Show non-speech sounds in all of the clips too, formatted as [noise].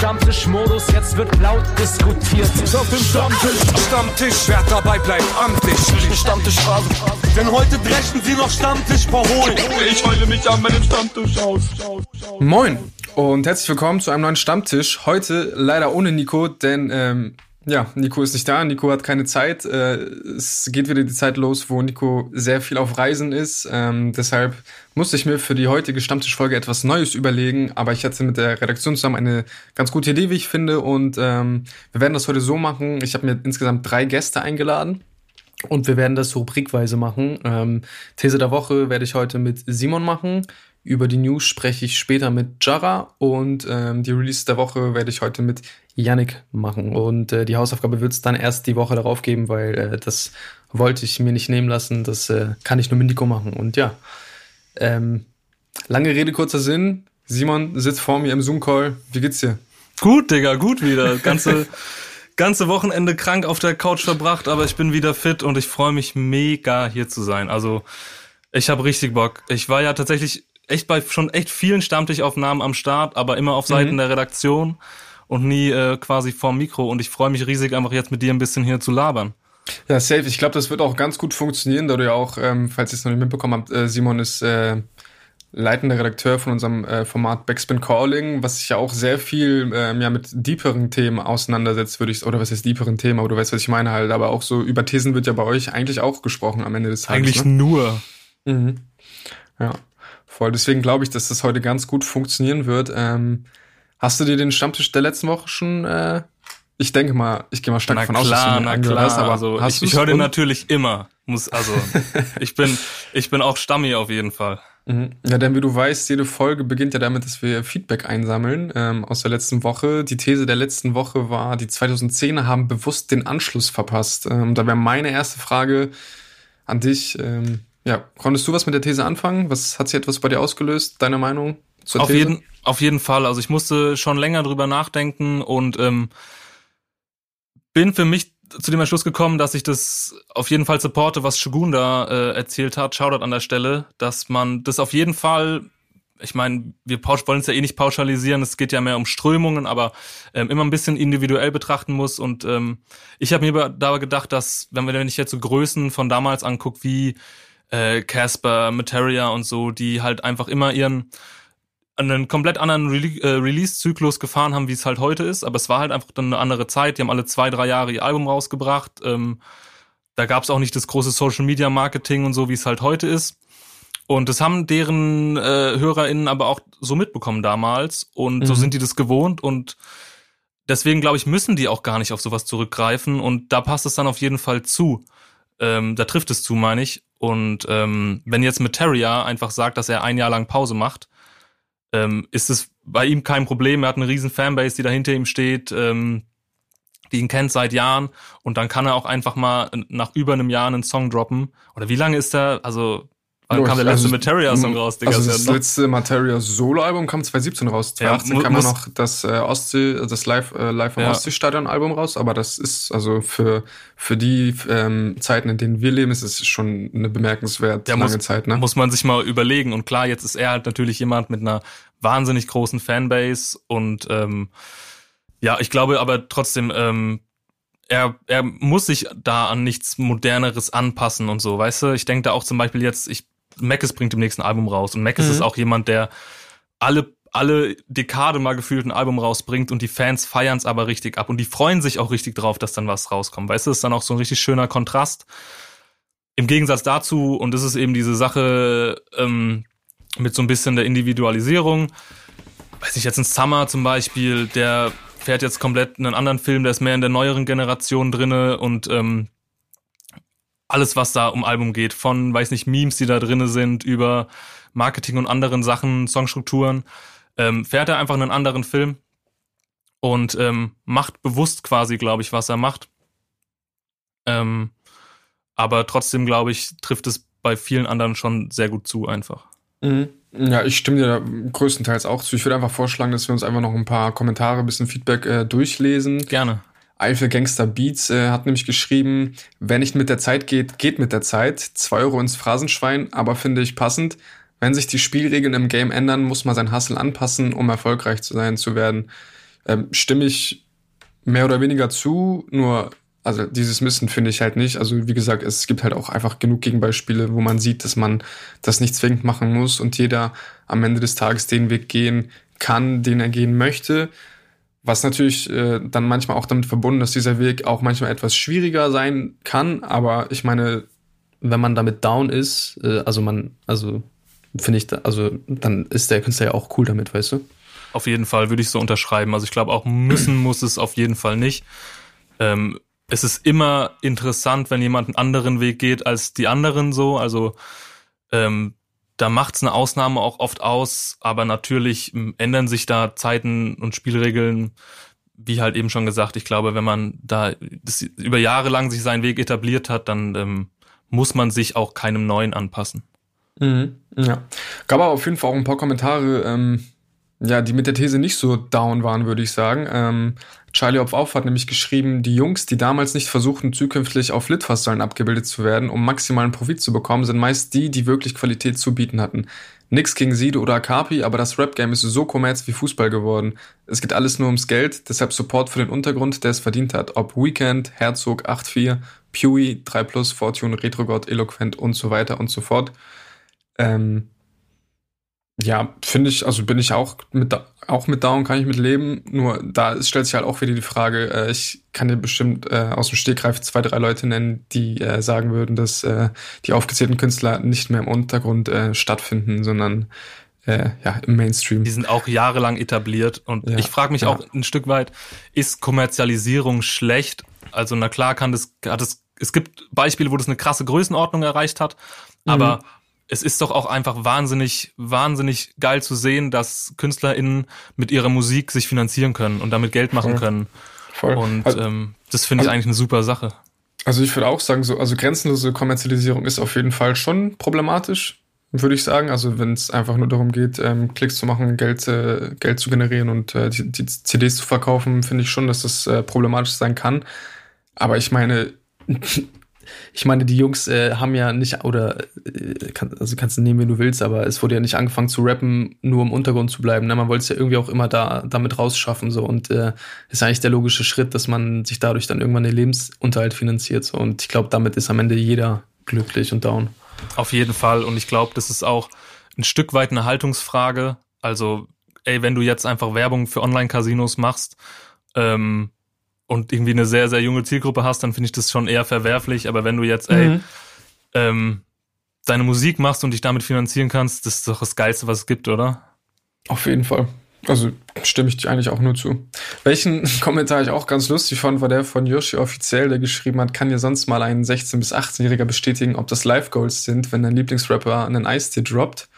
Stammtischmodus, jetzt wird laut diskutiert. Auf dem Stammtisch, Stammtisch, wer dabei bleibt, amtlich. Stammtisch Phase. Denn heute dreschen sie noch Stammtisch verholen. Ich heule mich an meinem Stammtisch aus. Moin und herzlich willkommen zu einem neuen Stammtisch. Heute leider ohne Nico, denn ähm, ja, Nico ist nicht da, Nico hat keine Zeit. Äh, es geht wieder die Zeit los, wo Nico sehr viel auf Reisen ist. Ähm, deshalb musste ich mir für die heutige Stammtischfolge etwas Neues überlegen, aber ich hatte mit der Redaktion zusammen eine ganz gute Idee, wie ich finde. Und ähm, wir werden das heute so machen. Ich habe mir insgesamt drei Gäste eingeladen. Und wir werden das rubrikweise machen. Ähm, These der Woche werde ich heute mit Simon machen. Über die News spreche ich später mit Jara und ähm, die Release der Woche werde ich heute mit Yannick machen. Und äh, die Hausaufgabe wird es dann erst die Woche darauf geben, weil äh, das wollte ich mir nicht nehmen lassen. Das äh, kann ich nur mit Nico machen. Und ja, ähm, lange Rede, kurzer Sinn. Simon sitzt vor mir im Zoom-Call. Wie geht's dir? Gut, Digga, gut wieder. Ganze, [laughs] ganze Wochenende krank auf der Couch verbracht, aber ich bin wieder fit und ich freue mich mega hier zu sein. Also ich habe richtig Bock. Ich war ja tatsächlich echt bei schon echt vielen Stammtischaufnahmen am Start, aber immer auf Seiten mhm. der Redaktion und nie äh, quasi vorm Mikro. Und ich freue mich riesig, einfach jetzt mit dir ein bisschen hier zu labern. Ja, safe. Ich glaube, das wird auch ganz gut funktionieren, da du ja auch, ähm, falls ihr es noch nicht mitbekommen habt, äh, Simon ist äh, leitender Redakteur von unserem äh, Format Backspin Calling, was sich ja auch sehr viel ähm, ja mit deeperen Themen auseinandersetzt, würde ich, oder was heißt deeperen Themen, aber du weißt, was ich meine halt, aber auch so über Thesen wird ja bei euch eigentlich auch gesprochen am Ende des Tages. Eigentlich ne? nur. Mhm. Ja, voll. Deswegen glaube ich, dass das heute ganz gut funktionieren wird. Ähm, hast du dir den Stammtisch der letzten Woche schon äh, ich denke mal, ich gehe mal stark davon aus, dass du na klar. Hast, aber also, hast ich, ich höre den natürlich immer. Muss, also, [laughs] ich bin, ich bin auch Stammi auf jeden Fall. Mhm. Ja, denn wie du weißt, jede Folge beginnt ja damit, dass wir Feedback einsammeln ähm, aus der letzten Woche. Die These der letzten Woche war, die 2010er haben bewusst den Anschluss verpasst. Ähm, da wäre meine erste Frage an dich. Ähm, ja, konntest du was mit der These anfangen? Was hat sie etwas bei dir ausgelöst? Deine Meinung zur auf These? Jeden, auf jeden Fall. Also ich musste schon länger drüber nachdenken und ähm, bin für mich zu dem Entschluss gekommen, dass ich das auf jeden Fall supporte, was Shogun da äh, erzählt hat. Shoutout an der Stelle, dass man das auf jeden Fall, ich meine, wir wollen es ja eh nicht pauschalisieren, es geht ja mehr um Strömungen, aber ähm, immer ein bisschen individuell betrachten muss. Und ähm, ich habe mir da gedacht, dass, wenn wir wenn ich jetzt so Größen von damals angucke, wie äh, Casper, Materia und so, die halt einfach immer ihren einen komplett anderen Re äh, Release-Zyklus gefahren haben, wie es halt heute ist. Aber es war halt einfach dann eine andere Zeit. Die haben alle zwei, drei Jahre ihr Album rausgebracht. Ähm, da gab es auch nicht das große Social-Media-Marketing und so, wie es halt heute ist. Und das haben deren äh, HörerInnen aber auch so mitbekommen damals. Und mhm. so sind die das gewohnt. Und deswegen, glaube ich, müssen die auch gar nicht auf sowas zurückgreifen. Und da passt es dann auf jeden Fall zu. Ähm, da trifft es zu, meine ich. Und ähm, wenn jetzt Materia einfach sagt, dass er ein Jahr lang Pause macht, ähm, ist es bei ihm kein Problem. Er hat eine riesen Fanbase, die da hinter ihm steht, ähm, die ihn kennt seit Jahren und dann kann er auch einfach mal nach über einem Jahr einen Song droppen. Oder wie lange ist er? Also Wann kam der letzte also, Materia-Song raus, Digga? Also das letzte Materia-Solo-Album kam 2017 raus. 2018 ja, kam ja noch das äh, Ostsee, das Live, äh, Live am ja. Ostsee-Stadion-Album raus, aber das ist also für, für die ähm, Zeiten, in denen wir leben, ist es schon eine bemerkenswert ja, lange muss, Zeit, ne? Muss man sich mal überlegen. Und klar, jetzt ist er halt natürlich jemand mit einer wahnsinnig großen Fanbase und ähm, ja, ich glaube aber trotzdem, ähm, er, er muss sich da an nichts Moderneres anpassen und so, weißt du? Ich denke da auch zum Beispiel jetzt, ich Mackes bringt im nächsten Album raus. Und Mackes mhm. ist auch jemand, der alle alle Dekade mal gefühlt ein Album rausbringt und die Fans feiern es aber richtig ab und die freuen sich auch richtig drauf, dass dann was rauskommt. Weißt du, das ist dann auch so ein richtig schöner Kontrast. Im Gegensatz dazu, und das ist eben diese Sache ähm, mit so ein bisschen der Individualisierung, weiß ich jetzt ein Summer zum Beispiel, der fährt jetzt komplett einen anderen Film, der ist mehr in der neueren Generation drinne und ähm, alles, was da um Album geht, von, weiß nicht, Memes, die da drinne sind, über Marketing und anderen Sachen, Songstrukturen, ähm, fährt er einfach einen anderen Film und ähm, macht bewusst quasi, glaube ich, was er macht. Ähm, aber trotzdem, glaube ich, trifft es bei vielen anderen schon sehr gut zu, einfach. Mhm. Ja, ich stimme dir größtenteils auch zu. Ich würde einfach vorschlagen, dass wir uns einfach noch ein paar Kommentare, ein bisschen Feedback äh, durchlesen. Gerne. Eifel Gangster Beats äh, hat nämlich geschrieben, wer nicht mit der Zeit geht, geht mit der Zeit. Zwei Euro ins Phrasenschwein, aber finde ich passend. Wenn sich die Spielregeln im Game ändern, muss man sein Hustle anpassen, um erfolgreich zu sein zu werden. ähm, stimme ich mehr oder weniger zu, nur also dieses Müssen finde ich halt nicht. Also wie gesagt, es gibt halt auch einfach genug Gegenbeispiele, wo man sieht, dass man das nicht zwingend machen muss und jeder am Ende des Tages den Weg gehen kann, den er gehen möchte. Was natürlich äh, dann manchmal auch damit verbunden ist, dieser Weg auch manchmal etwas schwieriger sein kann. Aber ich meine, wenn man damit down ist, äh, also man, also finde ich, also dann ist der Künstler ja auch cool damit, weißt du? Auf jeden Fall würde ich so unterschreiben. Also ich glaube auch müssen [clears throat] muss es auf jeden Fall nicht. Ähm, es ist immer interessant, wenn jemand einen anderen Weg geht als die anderen so. Also ähm, da macht's eine Ausnahme auch oft aus, aber natürlich ähm, ändern sich da Zeiten und Spielregeln, wie halt eben schon gesagt. Ich glaube, wenn man da das über Jahre lang sich seinen Weg etabliert hat, dann ähm, muss man sich auch keinem neuen anpassen. Mhm, ja. Gab aber auf jeden Fall auch ein paar Kommentare, ähm, ja, die mit der These nicht so down waren, würde ich sagen. Ähm, Charlie Hopf auf hat nämlich geschrieben, die Jungs, die damals nicht versuchten, zukünftig auf Litfaßsäulen abgebildet zu werden, um maximalen Profit zu bekommen, sind meist die, die wirklich Qualität zu bieten hatten. Nix gegen Sido oder Akapi, aber das Rap-Game ist so kommerz wie Fußball geworden. Es geht alles nur ums Geld, deshalb Support für den Untergrund, der es verdient hat. Ob Weekend, Herzog, 8-4, Pewee, 3 Plus, Fortune, Retrogod, Eloquent und so weiter und so fort. Ähm, ja, finde ich, also bin ich auch mit, auch mit Down, kann ich mit leben. Nur da stellt sich halt auch wieder die Frage, äh, ich kann dir bestimmt äh, aus dem Stegreif zwei, drei Leute nennen, die äh, sagen würden, dass äh, die aufgezählten Künstler nicht mehr im Untergrund äh, stattfinden, sondern äh, ja, im Mainstream. Die sind auch jahrelang etabliert und ja, ich frage mich ja. auch ein Stück weit, ist Kommerzialisierung schlecht? Also na klar kann das, hat es, es gibt Beispiele, wo das eine krasse Größenordnung erreicht hat, aber mhm es ist doch auch einfach wahnsinnig, wahnsinnig geil zu sehen, dass KünstlerInnen mit ihrer Musik sich finanzieren können und damit Geld machen können. Voll. Und also, ähm, das finde ich also, eigentlich eine super Sache. Also ich würde auch sagen, so, also grenzenlose Kommerzialisierung ist auf jeden Fall schon problematisch, würde ich sagen. Also wenn es einfach nur darum geht, ähm, Klicks zu machen, Geld, äh, Geld zu generieren und äh, die, die CDs zu verkaufen, finde ich schon, dass das äh, problematisch sein kann. Aber ich meine, ich meine, die Jungs äh, haben ja nicht, oder äh, kann, also kannst du nehmen, wie du willst, aber es wurde ja nicht angefangen zu rappen, nur im Untergrund zu bleiben. Ne? Man wollte es ja irgendwie auch immer da damit rausschaffen. So. Und äh, ist eigentlich der logische Schritt, dass man sich dadurch dann irgendwann den Lebensunterhalt finanziert. So. Und ich glaube, damit ist am Ende jeder glücklich und down. Auf jeden Fall. Und ich glaube, das ist auch ein Stück weit eine Haltungsfrage. Also, ey, wenn du jetzt einfach Werbung für Online-Casinos machst, ähm, und irgendwie eine sehr, sehr junge Zielgruppe hast, dann finde ich das schon eher verwerflich. Aber wenn du jetzt, ey, mhm. ähm, deine Musik machst und dich damit finanzieren kannst, das ist doch das Geilste, was es gibt, oder? Auf jeden Fall. Also stimme ich dir eigentlich auch nur zu. Welchen [laughs] Kommentar ich auch ganz lustig fand, war der von Yoshi offiziell, der geschrieben hat, kann dir sonst mal ein 16- bis 18-Jähriger bestätigen, ob das Live-Goals sind, wenn dein Lieblingsrapper einen Eistee droppt?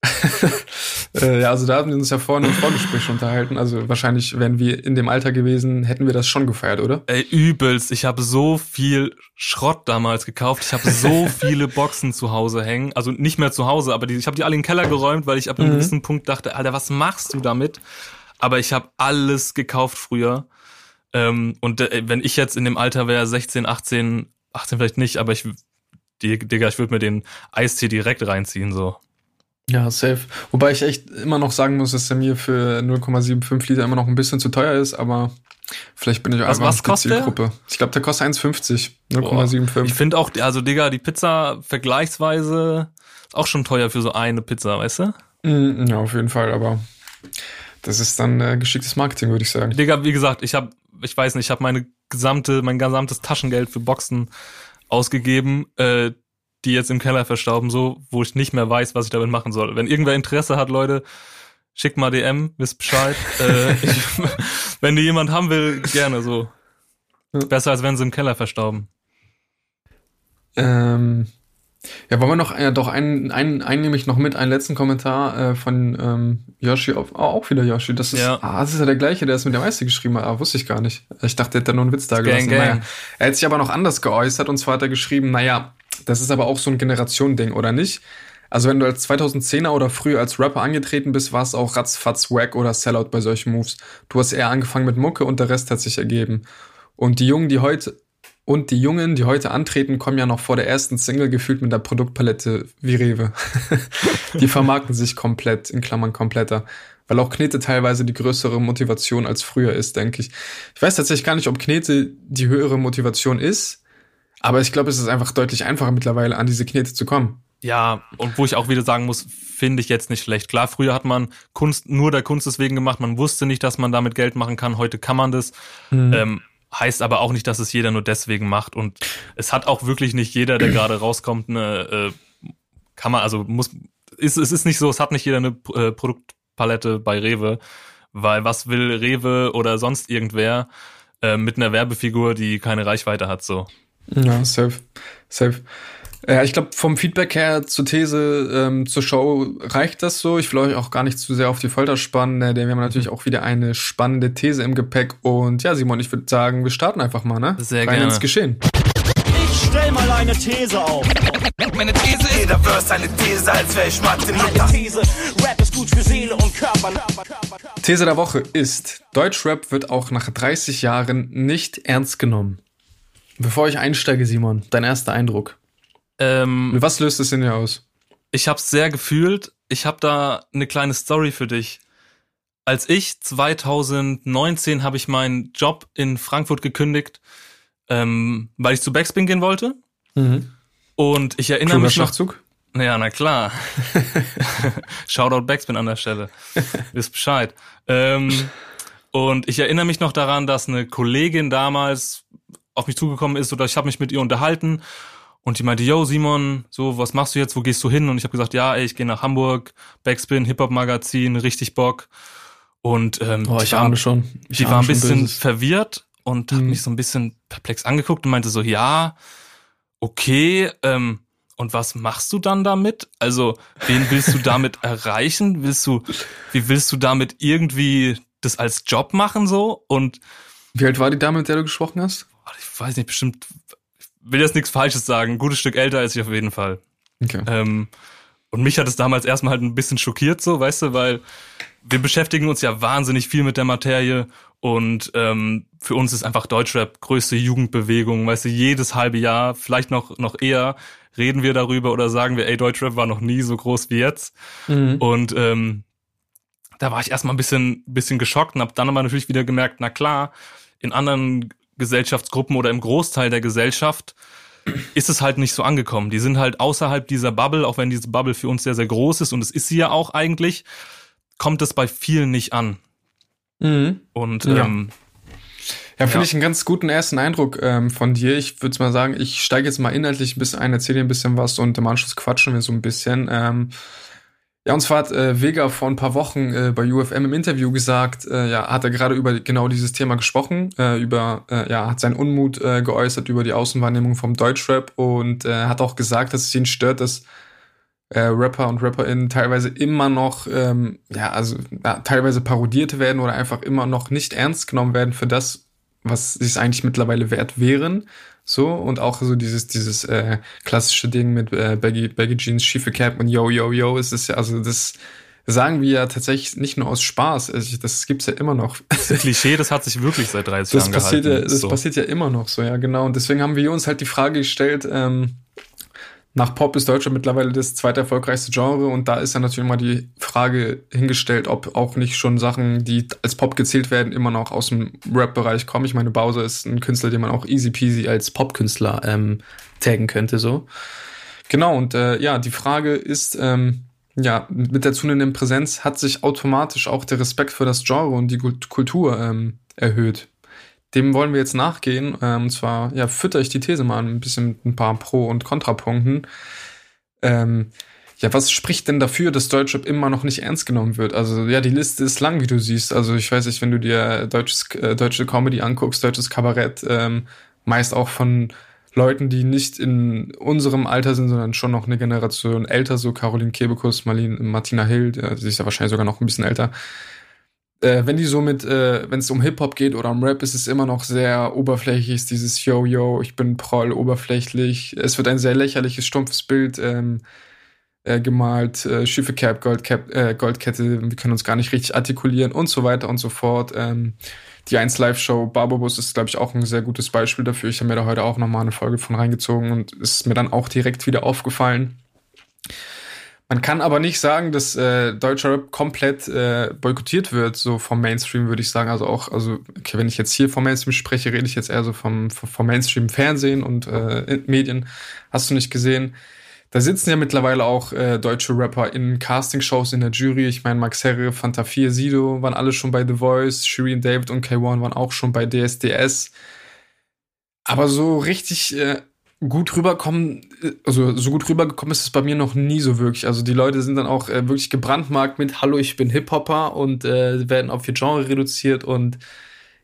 [laughs] äh, ja, also da haben wir uns ja vorhin im Vorgespräch unterhalten. Also wahrscheinlich wären wir in dem Alter gewesen, hätten wir das schon gefeiert, oder? Ey, übelst. Ich habe so viel Schrott damals gekauft. Ich habe so [laughs] viele Boxen zu Hause hängen. Also nicht mehr zu Hause, aber die, ich habe die alle in den Keller geräumt, weil ich ab einem mhm. gewissen Punkt dachte, Alter, was machst du damit? Aber ich habe alles gekauft früher. Ähm, und äh, wenn ich jetzt in dem Alter wäre, 16, 18, 18 vielleicht nicht, aber ich, Digga, ich würde mir den Eistee direkt reinziehen, so. Ja, safe. Wobei ich echt immer noch sagen muss, dass er mir für 0,75 Liter immer noch ein bisschen zu teuer ist, aber vielleicht bin ich was, einfach was die Zielgruppe. Der? Ich glaube, der kostet 1,50. 0,75. Ich finde auch, also Digga, die Pizza vergleichsweise ist auch schon teuer für so eine Pizza, weißt du? Mm, ja, auf jeden Fall, aber das ist dann äh, geschicktes Marketing, würde ich sagen. Digga, wie gesagt, ich habe, ich weiß nicht, ich habe meine gesamte, mein gesamtes Taschengeld für Boxen ausgegeben. Äh, die jetzt im Keller verstauben, so, wo ich nicht mehr weiß, was ich damit machen soll. Wenn irgendwer Interesse hat, Leute, schickt mal DM, wisst Bescheid. [laughs] äh, ich, [laughs] wenn die jemand haben will, gerne so. Besser als wenn sie im Keller verstauben. Ähm, ja, wollen wir noch, ja, doch einen, einen, einen nehme ich noch mit, einen letzten Kommentar äh, von ähm, Yoshi auf, oh, auch wieder Yoshi. Das ist, ja. ah, das ist ja der gleiche, der es mit der Meister geschrieben hat, ah, wusste ich gar nicht. Ich dachte, der hätte nur einen Witz da gelassen. Gang, gang. Naja, er hat sich aber noch anders geäußert und zwar hat er geschrieben, naja, das ist aber auch so ein Generationending, oder nicht? Also wenn du als 2010er oder früher als Rapper angetreten bist, war es auch ratzfatz Wack oder Sellout bei solchen Moves. Du hast eher angefangen mit Mucke und der Rest hat sich ergeben. Und die Jungen, die heute und die Jungen, die heute antreten, kommen ja noch vor der ersten Single gefühlt mit der Produktpalette wie Rewe. [laughs] die vermarkten sich komplett, in Klammern kompletter. weil auch Knete teilweise die größere Motivation als früher ist, denke ich. Ich weiß tatsächlich gar nicht, ob Knete die höhere Motivation ist, aber ich glaube, es ist einfach deutlich einfacher mittlerweile an diese Knete zu kommen. Ja, und wo ich auch wieder sagen muss, finde ich jetzt nicht schlecht. Klar, früher hat man Kunst nur der Kunst deswegen gemacht, man wusste nicht, dass man damit Geld machen kann, heute kann man das. Mhm. Ähm, heißt aber auch nicht, dass es jeder nur deswegen macht. Und es hat auch wirklich nicht jeder, der gerade rauskommt, eine äh, kann man, also muss, ist, es ist nicht so, es hat nicht jeder eine äh, Produktpalette bei Rewe, weil was will Rewe oder sonst irgendwer äh, mit einer Werbefigur, die keine Reichweite hat, so. Ja, safe, safe. Ja, ich glaube, vom Feedback her zur These, ähm, zur Show reicht das so. Ich will euch auch gar nicht zu sehr auf die Folter spannen, äh, denn wir haben natürlich auch wieder eine spannende These im Gepäck. Und ja, Simon, ich würde sagen, wir starten einfach mal, ne? Sehr Rein gerne. ins Geschehen. Ich stell mal eine These auf. Meine These ist, jeder Verse eine These, als wäre ich Martin Luther. These, Rap ist gut für Seele und Körper. These der Woche ist, Deutschrap wird auch nach 30 Jahren nicht ernst genommen. Bevor ich einsteige, Simon, dein erster Eindruck. Ähm, Was löst es in dir aus? Ich habe sehr gefühlt. Ich habe da eine kleine Story für dich. Als ich 2019 habe ich meinen Job in Frankfurt gekündigt, ähm, weil ich zu Backspin gehen wollte. Mhm. Und ich erinnere Kluger mich noch. Schachzug? Ja, na klar. [laughs] Shoutout Backspin an der Stelle. Wisst Bescheid. Ähm, und ich erinnere mich noch daran, dass eine Kollegin damals auf mich zugekommen ist oder ich habe mich mit ihr unterhalten und die meinte, yo Simon, so was machst du jetzt, wo gehst du hin? Und ich habe gesagt, ja, ey, ich gehe nach Hamburg, Backspin, Hip-Hop-Magazin, richtig Bock. Und ähm, oh, ich war, schon. Ich die war ein bisschen böses. verwirrt und hat mhm. mich so ein bisschen perplex angeguckt und meinte so, ja, okay, ähm, und was machst du dann damit? Also, wen willst du damit [laughs] erreichen? Willst du, wie willst du damit irgendwie das als Job machen so? Und wie alt war die Dame, mit der du gesprochen hast? Ich weiß nicht, bestimmt will jetzt nichts Falsches sagen. Ein gutes Stück älter ist ich auf jeden Fall. Okay. Ähm, und mich hat es damals erstmal halt ein bisschen schockiert, so, weißt du, weil wir beschäftigen uns ja wahnsinnig viel mit der Materie und ähm, für uns ist einfach Deutschrap größte Jugendbewegung, weißt du, jedes halbe Jahr, vielleicht noch, noch eher, reden wir darüber oder sagen wir, ey, Deutschrap war noch nie so groß wie jetzt. Mhm. Und ähm, da war ich erstmal ein bisschen, bisschen geschockt und habe dann aber natürlich wieder gemerkt, na klar, in anderen Gesellschaftsgruppen oder im Großteil der Gesellschaft ist es halt nicht so angekommen. Die sind halt außerhalb dieser Bubble, auch wenn diese Bubble für uns sehr, sehr groß ist und es ist sie ja auch eigentlich, kommt es bei vielen nicht an. Mhm. Und ja. ähm, ja, finde ja. ich einen ganz guten ersten Eindruck ähm, von dir. Ich würde mal sagen, ich steige jetzt mal inhaltlich ein bisschen ein, erzähle dir ein bisschen was und im Anschluss quatschen wir so ein bisschen. Ähm, ja, und zwar hat äh, Vega vor ein paar Wochen äh, bei UFM im Interview gesagt, äh, ja, hat er gerade über genau dieses Thema gesprochen, äh, über, äh, ja, hat seinen Unmut äh, geäußert über die Außenwahrnehmung vom Deutschrap und äh, hat auch gesagt, dass es ihn stört, dass äh, Rapper und RapperInnen teilweise immer noch, ähm, ja, also ja, teilweise parodiert werden oder einfach immer noch nicht ernst genommen werden für das, was sie es eigentlich mittlerweile wert wären. So, und auch so dieses, dieses äh, klassische Ding mit äh, Baggy, Baggy Jeans, schiefe Cap und Yo, Yo, Yo, ist es ja, also das sagen wir ja tatsächlich nicht nur aus Spaß, also das gibt's ja immer noch. Das Klischee, das hat sich wirklich seit 30 das Jahren passiert gehalten. Ja, das so. passiert ja immer noch so, ja genau. Und deswegen haben wir uns halt die Frage gestellt, ähm, nach Pop ist Deutschland mittlerweile das zweite erfolgreichste Genre und da ist dann natürlich mal die Frage hingestellt, ob auch nicht schon Sachen, die als Pop gezählt werden, immer noch aus dem Rap-Bereich kommen. Ich meine, Bowser ist ein Künstler, den man auch easy peasy als Pop-Künstler ähm, taggen könnte, so. Genau, und äh, ja, die Frage ist, ähm, ja, mit der zunehmenden Präsenz hat sich automatisch auch der Respekt für das Genre und die Kultur ähm, erhöht. Dem wollen wir jetzt nachgehen. Ähm, und zwar, ja, fütter ich die These mal ein bisschen mit ein paar Pro- und Kontrapunkten. Ähm, ja, was spricht denn dafür, dass Deutschrap immer noch nicht ernst genommen wird? Also, ja, die Liste ist lang, wie du siehst. Also, ich weiß nicht, wenn du dir deutsches, äh, deutsche Comedy anguckst, deutsches Kabarett, ähm, meist auch von Leuten, die nicht in unserem Alter sind, sondern schon noch eine Generation älter, so Caroline Kebekus, Marlene, Martina Hill, ja, sie ist ja wahrscheinlich sogar noch ein bisschen älter äh, wenn die so mit, äh, wenn es um Hip-Hop geht oder um Rap, ist es immer noch sehr oberflächlich, dieses Yo, yo, ich bin proll, oberflächlich. Es wird ein sehr lächerliches, stumpfes Bild ähm, äh, gemalt, äh, schiefe Cap, Goldcap, äh, Goldkette, wir können uns gar nicht richtig artikulieren und so weiter und so fort. Ähm, die 1 Live-Show Barbobus ist, glaube ich, auch ein sehr gutes Beispiel dafür. Ich habe mir da heute auch nochmal eine Folge von reingezogen und ist mir dann auch direkt wieder aufgefallen. Man kann aber nicht sagen, dass äh, deutscher Rap komplett äh, boykottiert wird, so vom Mainstream, würde ich sagen. Also auch, also, okay, wenn ich jetzt hier vom Mainstream spreche, rede ich jetzt eher so vom, vom Mainstream-Fernsehen und äh, Medien. Hast du nicht gesehen? Da sitzen ja mittlerweile auch äh, deutsche Rapper in Castingshows in der Jury. Ich meine, Max Herre, Fanta 4, Sido waren alle schon bei The Voice, Shirin David und K1 waren auch schon bei DSDS. Aber so richtig äh, gut rüberkommen, also so gut rübergekommen ist es bei mir noch nie so wirklich. Also die Leute sind dann auch äh, wirklich gebrandmarkt mit Hallo, ich bin Hip-Hopper und äh, werden auf ihr Genre reduziert und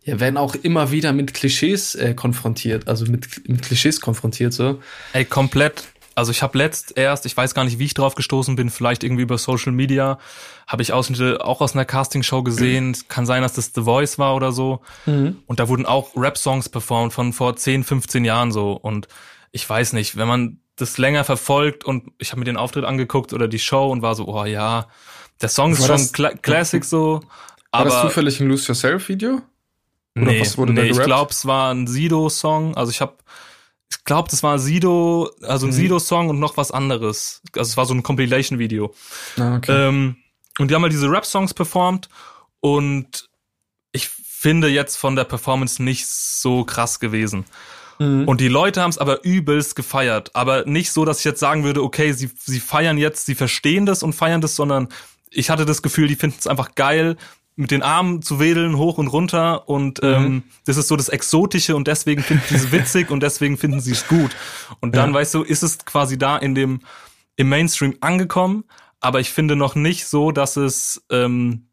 ja, werden auch immer wieder mit Klischees äh, konfrontiert, also mit, mit Klischees konfrontiert so. Ey, komplett. Also ich habe letzt erst, ich weiß gar nicht, wie ich drauf gestoßen bin, vielleicht irgendwie über Social Media, habe ich Ausschnitte auch aus einer Castingshow gesehen. Mhm. Kann sein, dass das The Voice war oder so. Mhm. Und da wurden auch Rap-Songs performt von vor 10, 15 Jahren so. Und ich weiß nicht, wenn man das länger verfolgt und ich habe mir den Auftritt angeguckt oder die Show und war so, oh ja, der Song ist schon Cla Classic so. Aber war das zufällig ein Lose Yourself Video? Oder nee, was wurde nee, ich glaube, es war ein Sido-Song. Also ich habe, ich glaube, das war Sido, also ein mhm. Sido-Song und noch was anderes. Also es war so ein Compilation-Video. Ah, okay. Ähm, und die haben halt diese Rap-Songs performt und ich finde jetzt von der Performance nicht so krass gewesen. Mhm. Und die Leute haben es aber übelst gefeiert. Aber nicht so, dass ich jetzt sagen würde, okay, sie, sie feiern jetzt, sie verstehen das und feiern das, sondern ich hatte das Gefühl, die finden es einfach geil, mit den Armen zu wedeln, hoch und runter. Und mhm. ähm, das ist so das Exotische und deswegen finden sie es witzig und deswegen finden sie es gut. Und dann, ja. weißt du, ist es quasi da in dem im Mainstream angekommen, aber ich finde noch nicht so, dass es ähm,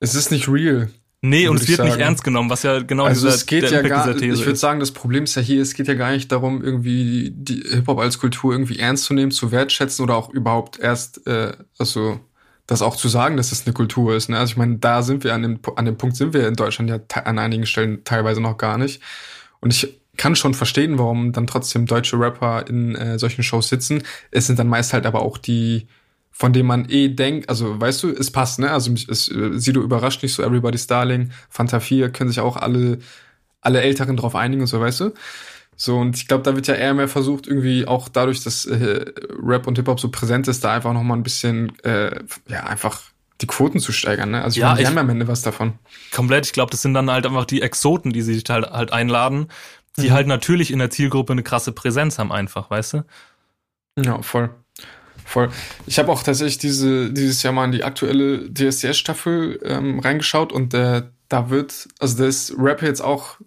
es ist nicht real. Nee, und es wird sagen. nicht ernst genommen, was ja genau also dieser, es geht ja gar, Ich würde sagen, das Problem ist ja hier, es geht ja gar nicht darum, irgendwie die Hip-Hop als Kultur irgendwie ernst zu nehmen, zu wertschätzen oder auch überhaupt erst, äh, also das auch zu sagen, dass es eine Kultur ist. Ne? Also ich meine, da sind wir an dem, an dem Punkt sind wir in Deutschland ja an einigen Stellen teilweise noch gar nicht. Und ich kann schon verstehen, warum dann trotzdem deutsche Rapper in äh, solchen Shows sitzen. Es sind dann meist halt aber auch die von dem man eh denkt, also weißt du, es passt, ne? Also es, Sido überrascht nicht so, Everybody's Darling, Fanta 4 können sich auch alle, alle Älteren drauf einigen und so, weißt du? So, und ich glaube, da wird ja eher mehr versucht, irgendwie auch dadurch, dass äh, Rap und Hip-Hop so präsent ist, da einfach noch mal ein bisschen, äh, ja, einfach die Quoten zu steigern, ne? Also ich ja, meine, die haben am Ende was davon. Komplett, ich glaube, das sind dann halt einfach die Exoten, die sie halt, halt einladen, die mhm. halt natürlich in der Zielgruppe eine krasse Präsenz haben einfach, weißt du? Ja, voll. Voll. Ich habe auch tatsächlich diese, dieses Jahr mal in die aktuelle DSDS-Staffel ähm, reingeschaut und äh, da wird, also da ist Rap jetzt auch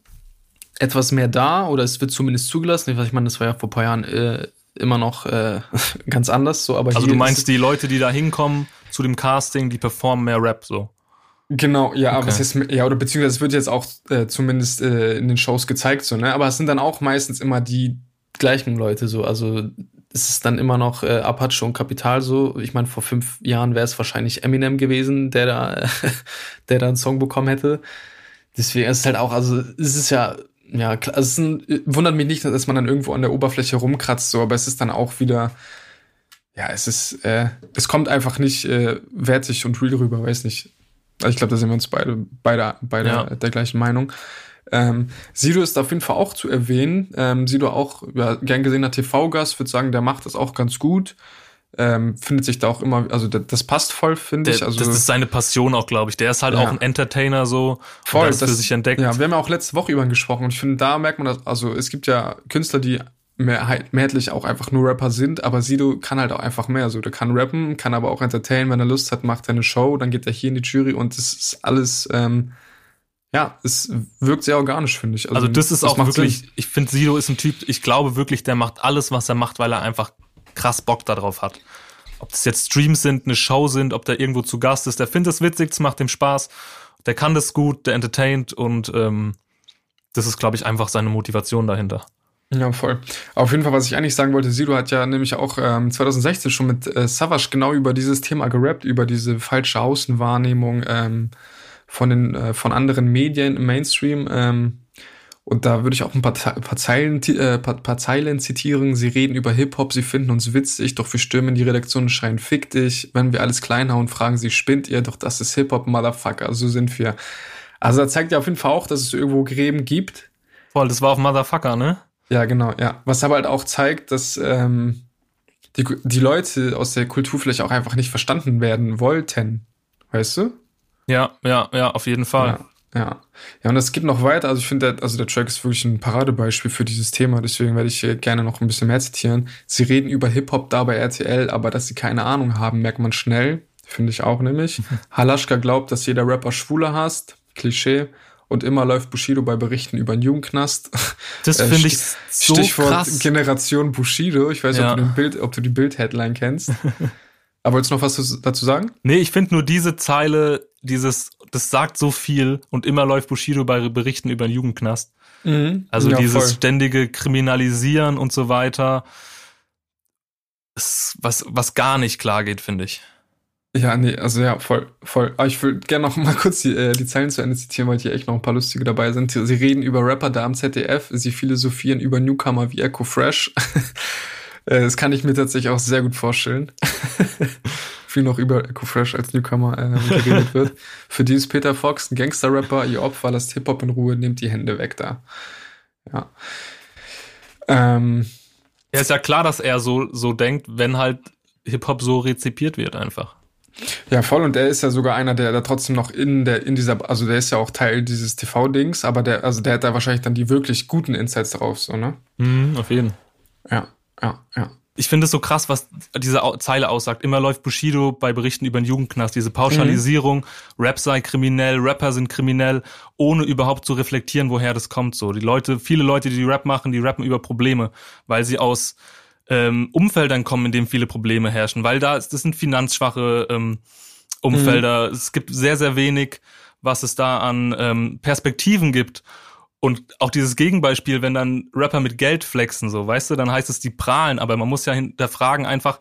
etwas mehr da oder es wird zumindest zugelassen. Ich meine, das war ja vor ein paar Jahren äh, immer noch äh, [laughs] ganz anders. So, aber also du meinst, die Leute, die da hinkommen zu dem Casting, die performen mehr Rap so? Genau, ja, okay. aber es ist, ja, oder beziehungsweise es wird jetzt auch äh, zumindest äh, in den Shows gezeigt, so, ne? Aber es sind dann auch meistens immer die gleichen Leute so. Also ist es dann immer noch äh, Apache und Kapital so. Ich meine, vor fünf Jahren wäre es wahrscheinlich Eminem gewesen, der da, [laughs] der da einen Song bekommen hätte. Deswegen ist es halt auch, also es ist ja, ja, klar, also es ein, wundert mich nicht, dass man dann irgendwo an der Oberfläche rumkratzt, so, aber es ist dann auch wieder, ja, es ist, äh, es kommt einfach nicht äh, wertig und real rüber, weiß nicht. Also ich glaube, da sind wir uns beide, beide, beide ja. der gleichen Meinung. Ähm, Sido ist auf jeden Fall auch zu erwähnen. Ähm, Sido auch ja, gern gesehener TV-Gast, würde sagen, der macht das auch ganz gut. Ähm, findet sich da auch immer, also das passt voll, finde ich. Also, das ist seine Passion auch, glaube ich. Der ist halt ja. auch ein Entertainer so. Voll, das für sich entdeckt. Ja, wir haben ja auch letzte Woche über ihn gesprochen und ich finde, da merkt man das, also es gibt ja Künstler, die mehrheit, mehrheitlich auch einfach nur Rapper sind, aber Sido kann halt auch einfach mehr. So, der kann rappen, kann aber auch entertainen, wenn er Lust hat, macht er eine Show, dann geht er hier in die Jury und das ist alles, ähm, ja, es wirkt sehr organisch, finde ich. Also, also das ist das auch wirklich, Sinn. ich finde, Sido ist ein Typ, ich glaube wirklich, der macht alles, was er macht, weil er einfach krass Bock darauf hat. Ob das jetzt Streams sind, eine Show sind, ob der irgendwo zu Gast ist, der findet es witzig, es macht ihm Spaß, der kann das gut, der entertaint und ähm, das ist, glaube ich, einfach seine Motivation dahinter. Ja, voll. Auf jeden Fall, was ich eigentlich sagen wollte, Sido hat ja nämlich auch ähm, 2016 schon mit äh, Savage genau über dieses Thema gerappt, über diese falsche Außenwahrnehmung, ähm, von den äh, von anderen Medien im Mainstream. Ähm, und da würde ich auch ein paar, paar, Zeilen, äh, paar, paar Zeilen zitieren. Sie reden über Hip-Hop, sie finden uns witzig, doch wir stürmen die Redaktion und schreien Fick dich. Wenn wir alles klein hauen, fragen sie, spinnt ihr? Doch das ist Hip-Hop, Motherfucker. So sind wir. Also da zeigt ja auf jeden Fall auch, dass es irgendwo Gräben gibt. Voll, das war auf Motherfucker, ne? Ja, genau, ja. Was aber halt auch zeigt, dass ähm, die, die Leute aus der Kultur vielleicht auch einfach nicht verstanden werden wollten. Weißt du? Ja, ja, ja, auf jeden Fall. Ja. Ja. Ja, und es geht noch weiter. Also ich finde, also der Track ist wirklich ein Paradebeispiel für dieses Thema. Deswegen werde ich gerne noch ein bisschen mehr zitieren. Sie reden über Hip-Hop da bei RTL, aber dass sie keine Ahnung haben, merkt man schnell. Finde ich auch nämlich. [laughs] Halaschka glaubt, dass jeder Rapper Schwule hasst. Klischee. Und immer läuft Bushido bei Berichten über einen Jugendknast. Das [laughs] äh, finde ich so Stichwort krass. Generation Bushido. Ich weiß nicht, Ja. ob, du Bild, ob du die Bild-Headline kennst. [laughs] Aber wolltest du noch was dazu sagen? Nee, ich finde nur diese Zeile, dieses, das sagt so viel und immer läuft Bushido bei Berichten über einen Jugendknast. Also Ja, dieses voll. ständige Kriminalisieren und so weiter, ist was, was gar nicht klar geht, finde ich. Ja, nee, also ja, voll, voll. Aber ich würde gerne noch mal kurz die, äh, die Zeilen zu Ende zitieren, weil hier echt noch ein paar lustige dabei sind. Sie reden über Rapper da am ZDF, sie philosophieren über Newcomer wie Echo Fresh. [laughs] Äh, das kann ich mir tatsächlich auch sehr gut vorstellen. [laughs] Viel noch über Echo Fresh als Newcomer äh, geredet wird. [laughs] Für die ist Peter Fox ein Gangster-Rapper, ihr Opfer, lasst Hip-Hop in Ruhe, nehmt die Hände weg da. Ja. Ähm, Ja, ist ja klar, dass er so, so denkt, wenn halt Hip-Hop so rezipiert wird einfach. Ja, voll. Und er ist ja sogar einer, der da trotzdem noch in der, in dieser, also der ist ja auch Teil dieses TV-Dings, aber der, also der hat da wahrscheinlich dann die wirklich guten Insights drauf, so, ne? Mhm, auf jeden. Ja, ja, ja. Ich finde es so krass, was diese Zeile aussagt. Immer läuft Bushido bei Berichten über den Jugendknast. Diese Pauschalisierung, Rap sei kriminell, Rapper sind kriminell, ohne überhaupt zu reflektieren, woher das kommt. So die Leute, viele Leute, die Rap machen, die rappen über Probleme, weil sie aus ähm, Umfeldern kommen, in denen viele Probleme herrschen. Weil da das sind finanzschwache ähm, Umfelder. Es gibt sehr, sehr wenig, was es da an ähm, Perspektiven gibt. Und auch dieses Gegenbeispiel, wenn dann Rapper mit Geld flexen, so, weißt du, dann heißt es, die prahlen, aber man muss ja hinterfragen einfach,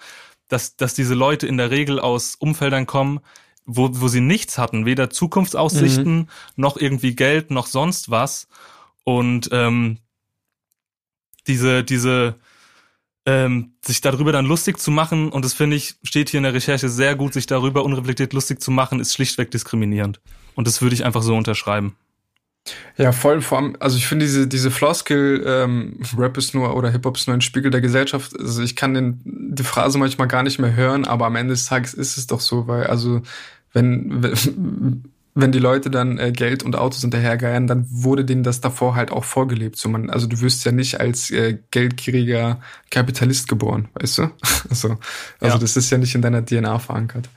dass, dass diese Leute in der Regel aus Umfeldern kommen, wo, wo sie nichts hatten, weder Zukunftsaussichten, noch irgendwie Geld, noch sonst was. Und ähm, diese, diese, ähm, sich darüber dann lustig zu machen, und das finde ich, steht hier in der Recherche sehr gut, sich darüber unreflektiert lustig zu machen, ist schlichtweg diskriminierend. Und das würde ich einfach so unterschreiben. Ja, voll, vor allem, also ich finde diese, diese Floskel, ähm, Rap ist nur oder Hip-Hop ist nur ein Spiegel der Gesellschaft, also ich kann den, die Phrase manchmal gar nicht mehr hören, aber am Ende des Tages ist es doch so, weil, also, wenn, wenn, die Leute dann äh, Geld und Autos hinterhergeiern, dann wurde denen das davor halt auch vorgelebt. So man, also du wirst ja nicht als äh, geldgieriger Kapitalist geboren, weißt du? [laughs] Also, also Ja. das ist ja nicht in deiner DNA verankert.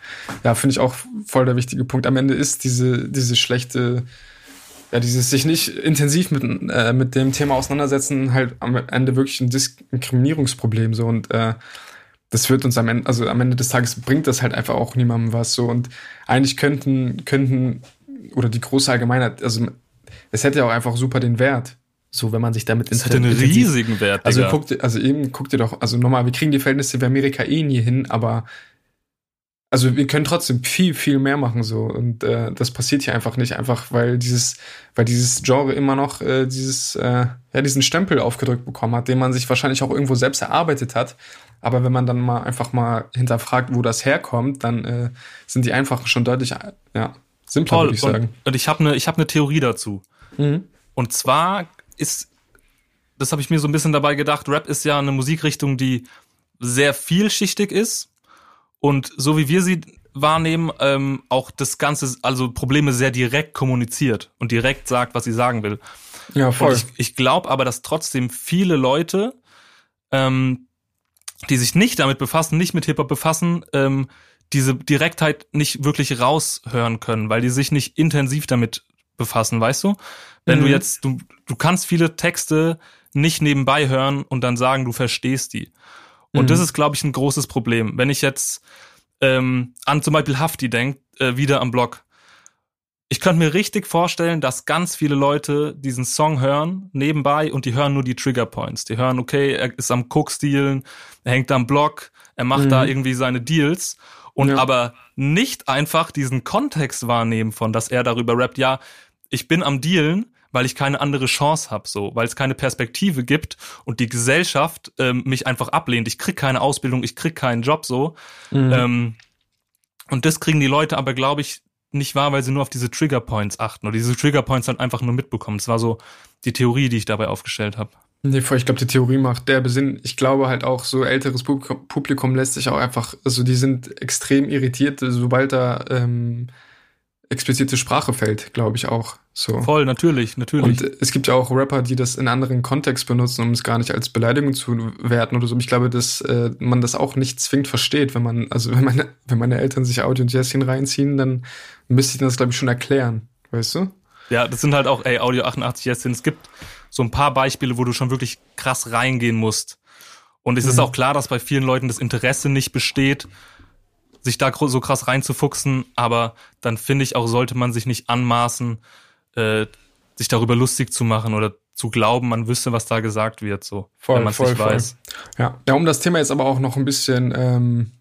Ja, finde ich auch voll der wichtige Punkt. Am Ende ist diese, diese schlechte, ja, dieses sich nicht intensiv mit, äh, mit dem Thema auseinandersetzen, halt am Ende wirklich ein Diskriminierungsproblem so. Und äh, das wird uns am Ende, also am Ende des Tages bringt das halt einfach auch niemandem was so. Und eigentlich könnten, könnten, oder die große Allgemeinheit, also es hätte ja auch einfach super den Wert, so wenn man sich damit Das hätte einen riesigen Wert, also guck dir, also eben guck dir doch, also nochmal, wir kriegen die Verhältnisse wie Amerika eh nie hin, aber also wir können trotzdem viel, viel mehr machen so und äh, das passiert hier einfach nicht, einfach weil dieses, weil dieses Genre immer noch äh, dieses, äh, ja diesen Stempel aufgedrückt bekommen hat, den man sich wahrscheinlich auch irgendwo selbst erarbeitet hat. Aber wenn man dann mal einfach mal hinterfragt, wo das herkommt, dann äh, sind die einfach schon deutlich, ja, simpler Toll. würde ich sagen. Und, und ich habe eine ich hab ne Theorie dazu. Mhm. Und zwar ist, das habe ich mir so ein bisschen dabei gedacht, Rap ist ja eine Musikrichtung, die sehr vielschichtig ist und so wie wir sie wahrnehmen, ähm, auch das Ganze, also Probleme sehr direkt kommuniziert und direkt sagt, was sie sagen will. Ja, voll. Und ich, ich glaube aber, dass trotzdem viele Leute, ähm, die sich nicht damit befassen, nicht mit Hip-Hop befassen, ähm, diese Direktheit nicht wirklich raushören können, weil die sich nicht intensiv damit befassen, weißt du? Wenn Mhm. du jetzt, du, du kannst viele Texte nicht nebenbei hören und dann sagen, du verstehst die. Und Mhm. das ist, glaube ich, ein großes Problem. Wenn ich jetzt ähm, an zum Beispiel Hafti denke, äh, wieder am Blog. Ich könnte mir richtig vorstellen, dass ganz viele Leute diesen Song hören, nebenbei, und die hören nur die Trigger Points. Die hören, okay, er ist am Cook-Stealen, er hängt am Block, er macht Mhm. da irgendwie seine Deals und Ja. aber nicht einfach diesen Kontext wahrnehmen von, dass er darüber rappt, ja, ich bin am Dealen, weil ich keine andere Chance habe, so, weil es keine Perspektive gibt und die Gesellschaft ähm, mich einfach ablehnt. Ich krieg keine Ausbildung, ich krieg keinen Job, so. Mhm. Ähm, und das kriegen die Leute aber, glaube ich, nicht wahr, weil sie nur auf diese Trigger Points achten oder diese Trigger Points dann einfach nur mitbekommen. Das war so die Theorie, die ich dabei aufgestellt habe. Nee, ich glaube, die Theorie macht der Besinn. Ich glaube halt auch, so älteres Publikum lässt sich auch einfach, also die sind extrem irritiert, sobald da ähm, explizite Sprache fällt, glaube ich auch. So. Voll, natürlich, natürlich. Und es gibt ja auch Rapper, die das in anderen Kontext benutzen, um es gar nicht als Beleidigung zu werten oder so. Ich glaube, dass äh, man das auch nicht zwingend versteht, wenn man, also wenn meine, wenn meine Eltern sich Audio und Jessin reinziehen, dann müsste ich das, glaube ich, schon erklären, weißt du? Ja, das sind halt auch, ey, Audio 88 Jessin. Es gibt so ein paar Beispiele, wo du schon wirklich krass reingehen musst. Und es mhm. ist auch klar, dass bei vielen Leuten das Interesse nicht besteht, sich da so krass reinzufuchsen, aber dann finde ich auch, sollte man sich nicht anmaßen, äh, sich darüber lustig zu machen oder zu glauben, man wüsste, was da gesagt wird, so, voll, wenn man es nicht voll. weiß. Ja. ja, um das Thema jetzt aber auch noch ein bisschen ähm,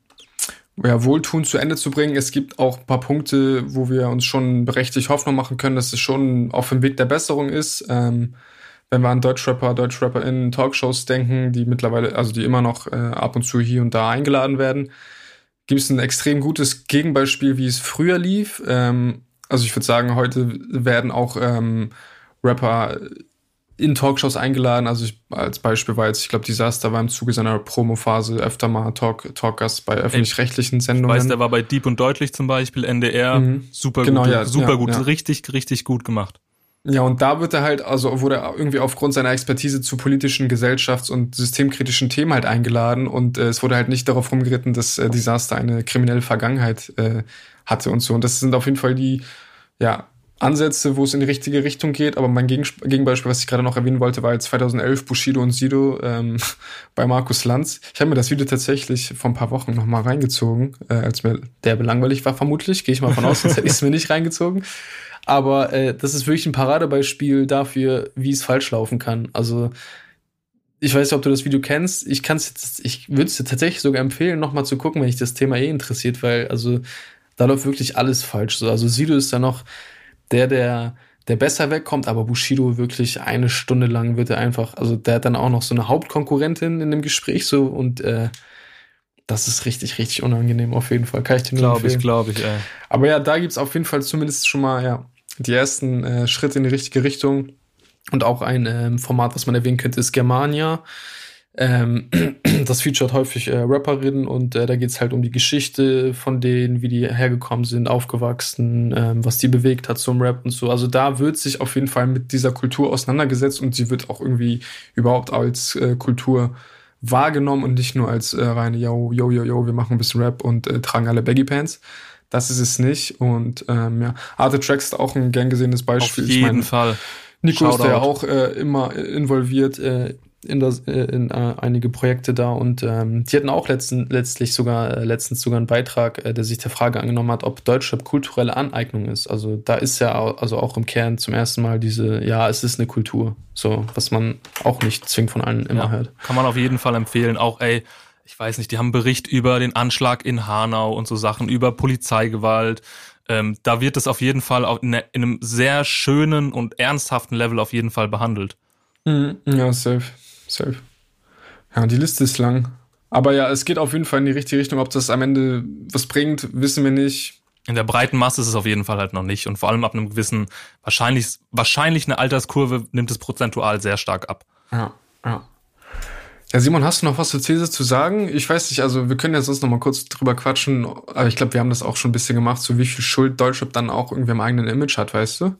ja, wohltuend zu Ende zu bringen, es gibt auch ein paar Punkte, wo wir uns schon berechtigt Hoffnung machen können, dass es schon auf dem Weg der Besserung ist. Ähm, wenn wir an Deutschrapper, DeutschrapperInnen, Talkshows denken, die mittlerweile, also die immer noch äh, ab und zu hier und da eingeladen werden, gibt es ein extrem gutes Gegenbeispiel, wie es früher lief. Ähm, also ich würde sagen, heute werden auch ähm, Rapper in Talkshows eingeladen. Also ich, als Beispiel war jetzt, ich glaube, Disaster war im Zuge seiner Promophase öfter mal Talk, Talkgast bei öffentlich-rechtlichen Sendungen. Ich weiß, der war bei Deep und Deutlich zum Beispiel, NDR. Mhm. Super genau, gut, ja, super ja, gut, ja. richtig, richtig gut gemacht. Ja, und da wird er halt, also wurde er irgendwie aufgrund seiner Expertise zu politischen, gesellschafts- und systemkritischen Themen halt eingeladen und äh, es wurde halt nicht darauf rumgeritten, dass äh, Disaster eine kriminelle Vergangenheit äh, hatte und so. Und das sind auf jeden Fall die, ja, Ansätze, wo es in die richtige Richtung geht. Aber mein Gegensp Gegenbeispiel, was ich gerade noch erwähnen wollte, war jetzt 2011 Bushido und Sido ähm, [laughs] bei Markus Lanz. Ich habe mir das Video tatsächlich vor ein paar Wochen noch mal reingezogen, äh, als mir der belangweilig war vermutlich. Gehe ich mal von aus, sonst hätte ich es mir nicht reingezogen. Aber äh, das ist wirklich ein Paradebeispiel dafür, wie es falsch laufen kann. Also ich weiß nicht, ob du das Video kennst. Ich kann es jetzt, ich würde es dir tatsächlich sogar empfehlen, nochmal zu gucken, wenn dich das Thema eh interessiert, weil also da läuft wirklich alles falsch. So, also Sido ist da noch der, der, der besser wegkommt, aber Bushido wirklich eine Stunde lang wird er einfach, also der hat dann auch noch so eine Hauptkonkurrentin in dem Gespräch so und äh, das ist richtig, richtig unangenehm auf jeden Fall. Kann ich dir nur Glaube ich, glaube ich, ey. Aber ja, da gibt's auf jeden Fall zumindest schon mal, ja, die ersten äh, Schritte in die richtige Richtung. Und auch ein ähm, Format, was man erwähnen könnte, ist Germania. Ähm, [clears throat] das featuret häufig äh, Rapperinnen und äh, da geht's halt um die Geschichte von denen, wie die hergekommen sind, aufgewachsen, ähm, was die bewegt hat zum Rap und so. Also da wird sich auf jeden Fall mit dieser Kultur auseinandergesetzt und sie wird auch irgendwie überhaupt als äh, Kultur wahrgenommen und nicht nur als äh, reine Yo, yo, yo, yo, wir machen ein bisschen Rap und äh, tragen alle Baggy Pants. Das ist es nicht. Und ähm, ja, Arte Tracks ist auch ein gern gesehenes Beispiel. Auf jeden ich mein, Fall. Nico Shoutout. ist ja auch äh, immer involviert äh, in, das, äh, in äh, einige Projekte da und ähm, die hatten auch letzten, letztlich sogar äh, letztens sogar einen Beitrag, äh, der sich der Frage angenommen hat, ob Deutschrap kulturelle Aneignung ist. Also da ist ja auch, also auch im Kern zum ersten Mal diese, ja, es ist eine Kultur, so was man auch nicht zwingend von allen immer ja, hört. Kann man auf jeden Fall empfehlen. Auch ey, ich weiß nicht, die haben einen Bericht über den Anschlag in Hanau und so Sachen, über Polizeigewalt. Ähm, da wird es auf jeden Fall auch in, in einem sehr schönen und ernsthaften Level auf jeden Fall behandelt. Mhm. Ja, safe. Safe. Ja, die Liste ist lang. Aber ja, es geht auf jeden Fall in die richtige Richtung. Ob das am Ende was bringt, wissen wir nicht. In der breiten Masse ist es auf jeden Fall halt noch nicht. Und vor allem ab einem gewissen, wahrscheinlich, wahrscheinlich eine Alterskurve nimmt es prozentual sehr stark ab. Ja, ja. Ja, Simon, hast du noch was zur These zu sagen? Ich weiß nicht, also wir können jetzt sonst noch mal kurz drüber quatschen, aber ich glaube, wir haben das auch schon ein bisschen gemacht, so wie viel Schuld Deutschland dann auch irgendwie im eigenen Image hat, weißt du?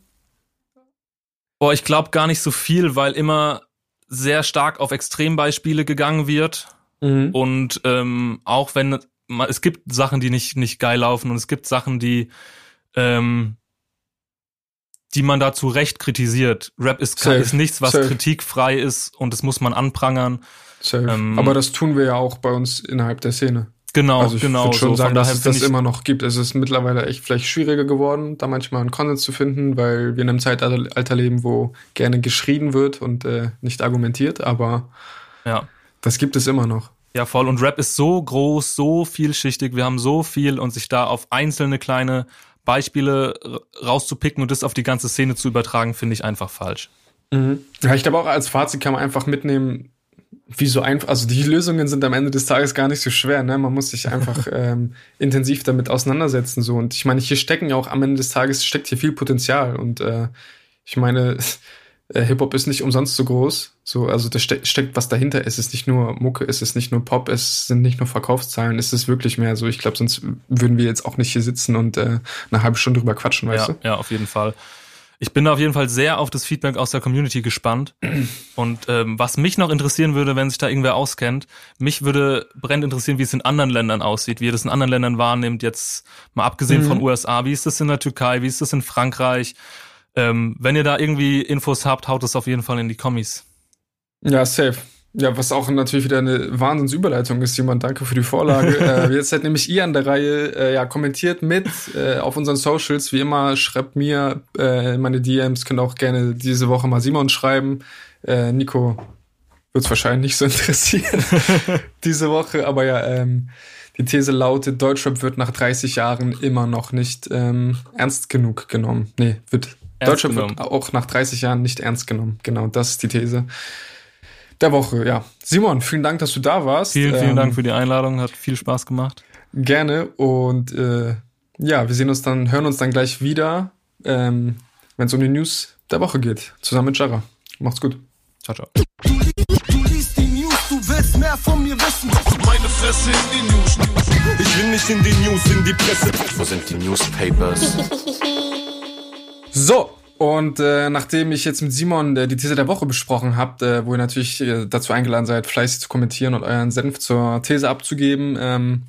Boah, ich glaube gar nicht so viel, weil immer sehr stark auf Extrembeispiele gegangen wird. Mhm. Und ähm, auch wenn es gibt Sachen, die nicht, nicht geil laufen und es gibt Sachen, die, ähm, die man da zu Recht kritisiert. Rap ist, Safe. ist nichts, was Safe. kritikfrei ist und das muss man anprangern. Ähm, Aber das tun wir ja auch bei uns innerhalb der Szene. Genau, also ich genau. würde schon so, sagen, dass es das immer noch gibt. Es ist mittlerweile echt vielleicht schwieriger geworden, da manchmal einen Konsens zu finden, weil wir in einem Zeitalter leben, wo gerne geschrien wird und äh, nicht argumentiert, aber ja. das gibt es immer noch. Ja, voll. Und Rap ist so groß, so vielschichtig, wir haben so viel und sich da auf einzelne kleine Beispiele rauszupicken und das auf die ganze Szene zu übertragen, finde ich einfach falsch. Mhm. Ja, ich glaube auch als Fazit kann man einfach mitnehmen, wie so einfach, also die Lösungen sind am Ende des Tages gar nicht so schwer, ne? Man muss sich [laughs] einfach ähm, intensiv damit auseinandersetzen. so Und ich meine, hier stecken ja auch am Ende des Tages steckt hier viel Potenzial. Und äh, ich meine, [laughs] äh, Hip-Hop ist nicht umsonst so groß. So, also da ste steckt was dahinter. Es ist nicht nur Mucke, es ist nicht nur Pop, es sind nicht nur Verkaufszahlen, es ist wirklich mehr so. Ich glaube, sonst würden wir jetzt auch nicht hier sitzen und äh, eine halbe Stunde drüber quatschen, weißt ja, du? Ja, auf jeden Fall. Ich bin da auf jeden Fall sehr auf das Feedback aus der Community gespannt. [clears throat] Und ähm, was mich noch interessieren würde, wenn sich da irgendwer auskennt, mich würde brennend interessieren, wie es in anderen Ländern aussieht, wie ihr das in anderen Ländern wahrnehmt, jetzt mal abgesehen mhm. von USA, wie ist das in der Türkei, wie ist das in Frankreich? Ähm, wenn ihr da irgendwie Infos habt, haut es auf jeden Fall in die Kommis. Ja, safe. Ja, was auch natürlich wieder eine Wahnsinnsüberleitung ist, jemand. Danke für die Vorlage. [laughs] äh, jetzt seid nämlich ihr an der Reihe. Äh, ja, kommentiert mit äh, auf unseren Socials. Wie immer, schreibt mir äh, meine DMs. Könnt auch gerne diese Woche mal Simon schreiben. Äh, Nico wird es wahrscheinlich nicht so [laughs] interessieren [laughs] diese Woche. Aber ja, ähm, die These lautet, Deutschrap wird nach 30 Jahren immer noch nicht ähm, ernst genug genommen. Nee, wird ernst Deutschrap genommen. wird auch nach 30 Jahren nicht ernst genommen. Genau, das ist die These der Woche, ja. Simon, vielen Dank, dass du da warst. Vielen, vielen ähm, Dank für die Einladung, hat viel Spaß gemacht. Gerne und äh, ja, wir sehen uns dann, hören uns dann gleich wieder, ähm, wenn es um die News der Woche geht, zusammen mit Jara. Macht's gut. Ciao, ciao. Du, du liest die News, du willst mehr von mir wissen. Meine Fresse in die News. Ich will nicht in die News, in die Presse. Wo sind die Newspapers? [laughs] So, und äh, nachdem ich jetzt mit Simon äh, die These der Woche besprochen habe, äh, wo ihr natürlich äh, dazu eingeladen seid, fleißig zu kommentieren und euren Senf zur These abzugeben, ähm,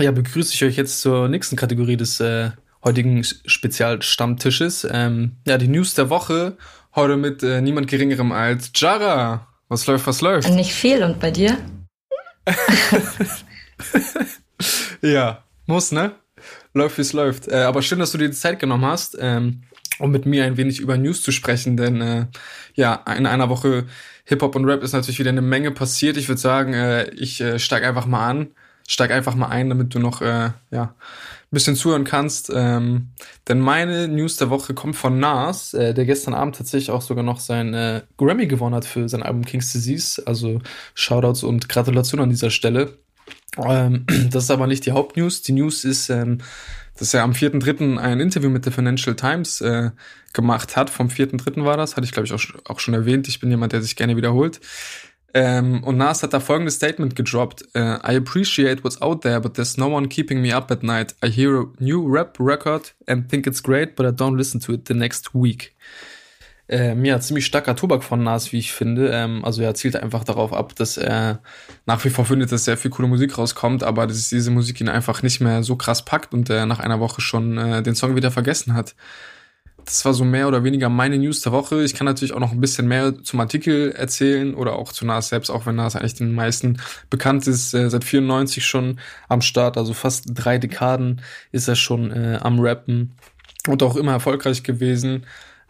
ja, begrüße ich euch jetzt zur nächsten Kategorie des äh, heutigen Spezialstammtisches. Ähm, ja, die News der Woche heute mit äh, niemand geringerem als Jara. Was läuft, was läuft? Nicht viel und bei dir? [laughs] ja, muss, ne? Läuft, wie es läuft. Äh, aber schön, dass du dir die Zeit genommen hast. Ähm, um mit mir ein wenig über News zu sprechen, denn äh, ja, in einer Woche Hip-Hop und Rap ist natürlich wieder eine Menge passiert. Ich würde sagen, äh, ich äh, steig einfach mal an, steig einfach mal ein, damit du noch äh, ja, ein bisschen zuhören kannst. Ähm, denn meine News der Woche kommt von Nas, äh, der gestern Abend tatsächlich auch sogar noch sein äh, Grammy gewonnen hat für sein Album King's Disease. Also Shoutouts und Gratulation an dieser Stelle. Ähm, [clears throat] das ist aber nicht die Hauptnews. Die News ist, ähm, dass er am 4.3. ein Interview mit der Financial Times äh, gemacht hat. Vom 4.3. war das, hatte ich glaube ich auch, auch schon erwähnt. Ich bin jemand, der sich gerne wiederholt. Ähm, und Nas hat da folgendes Statement gedroppt. Uh, I appreciate what's out there, but there's no one keeping me up at night. I hear a new rap record and think it's great, but I don't listen to it the next week ähm, ja, ziemlich starker Tobak von Nas, wie ich finde. Ähm, also er zielt einfach darauf ab, dass er nach wie vor findet, dass sehr viel coole Musik rauskommt, aber dass diese Musik ihn einfach nicht mehr so krass packt und er nach einer Woche schon äh, den Song wieder vergessen hat. Das war so mehr oder weniger meine News der Woche. Ich kann natürlich auch noch ein bisschen mehr zum Artikel erzählen oder auch zu Nas selbst, auch wenn Nas eigentlich den meisten bekannt ist. Äh, seit 94 schon am Start, also fast drei Dekaden ist er schon äh, am Rappen und auch immer erfolgreich gewesen.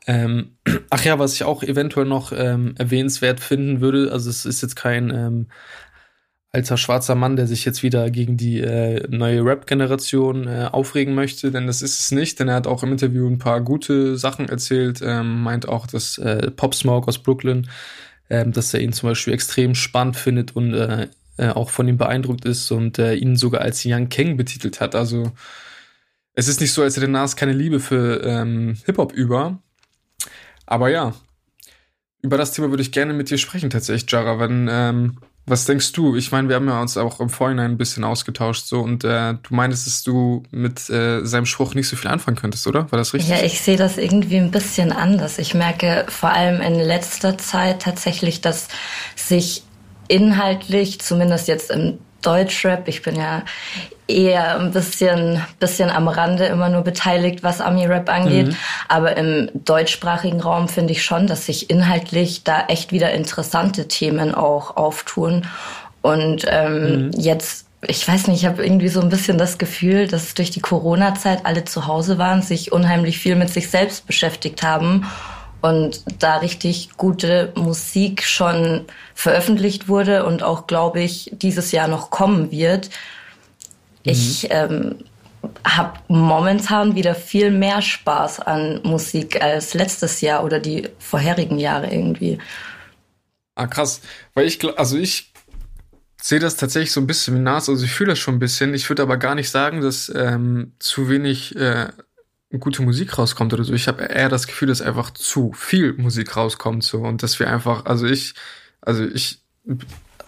Ähm, [clears throat] ach ja, was ich auch eventuell noch ähm, erwähnenswert finden würde, also es ist jetzt kein ähm, alter schwarzer Mann, der sich jetzt wieder gegen die äh, neue Rap-Generation äh, aufregen möchte, denn das ist es nicht, denn er hat auch im Interview ein paar gute Sachen erzählt, ähm, meint auch, dass äh, Pop Smoke aus Brooklyn, ähm, dass er ihn zum Beispiel extrem spannend findet und äh, äh, auch von ihm beeindruckt ist und äh, ihn sogar als Young King betitelt hat. Also es ist nicht so, als hätte Nas keine Liebe für ähm, Hip-Hop über, aber ja, über das Thema würde ich gerne mit dir sprechen, tatsächlich, Jara. Wenn, ähm, was denkst du? Ich meine, wir haben ja uns auch im Vorhinein ein bisschen ausgetauscht, so und äh, du meintest, dass du mit äh, seinem Spruch nicht so viel anfangen könntest, oder? War das richtig? Ja, ich sehe das irgendwie ein bisschen anders. Ich merke vor allem in letzter Zeit tatsächlich, dass sich inhaltlich, zumindest jetzt im Deutschrap, ich bin ja eher ein bisschen, bisschen am Rande immer nur beteiligt, was Ami-Rap angeht. Mhm. Aber im deutschsprachigen Raum finde ich schon, dass sich inhaltlich da echt wieder interessante Themen auch auftun. Und ähm, mhm. jetzt ich weiß nicht, ich habe irgendwie so ein bisschen das Gefühl, dass durch die Corona-Zeit alle zu Hause waren, sich unheimlich viel mit sich selbst beschäftigt haben und da richtig gute Musik schon veröffentlicht wurde und auch, glaube ich, dieses Jahr noch kommen wird. Ich mhm. ähm, habe momentan wieder viel mehr Spaß an Musik als letztes Jahr oder die vorherigen Jahre irgendwie. Ah, krass. Weil ich, also ich sehe das tatsächlich so ein bisschen wie Nas, also ich fühle das schon ein bisschen. Ich würde aber gar nicht sagen, dass ähm, zu wenig äh, gute Musik rauskommt oder so. Ich habe eher das Gefühl, dass einfach zu viel Musik rauskommt so und dass wir einfach, also ich, also ich,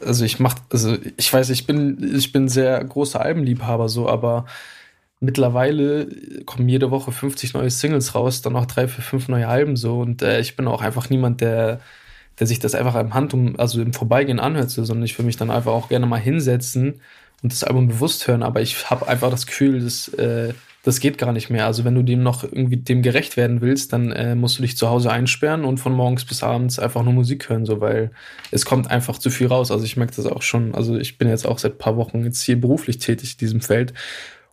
also ich mach, also ich weiß, ich bin, ich bin sehr großer Albenliebhaber so, aber mittlerweile kommen jede Woche 50 neue Singles raus, dann noch drei, vier, fünf neue Alben so und äh, ich bin auch einfach niemand, der der sich das einfach im Hand um, also im Vorbeigehen anhört, so, sondern ich will mich dann einfach auch gerne mal hinsetzen und das Album bewusst hören, aber ich habe einfach das Gefühl, dass äh, das geht gar nicht mehr. Also wenn du dem noch irgendwie dem gerecht werden willst, dann äh, musst du dich zu Hause einsperren und von morgens bis abends einfach nur Musik hören, so weil es kommt einfach zu viel raus. Also ich merke das auch schon. Also ich bin jetzt auch seit paar Wochen jetzt hier beruflich tätig in diesem Feld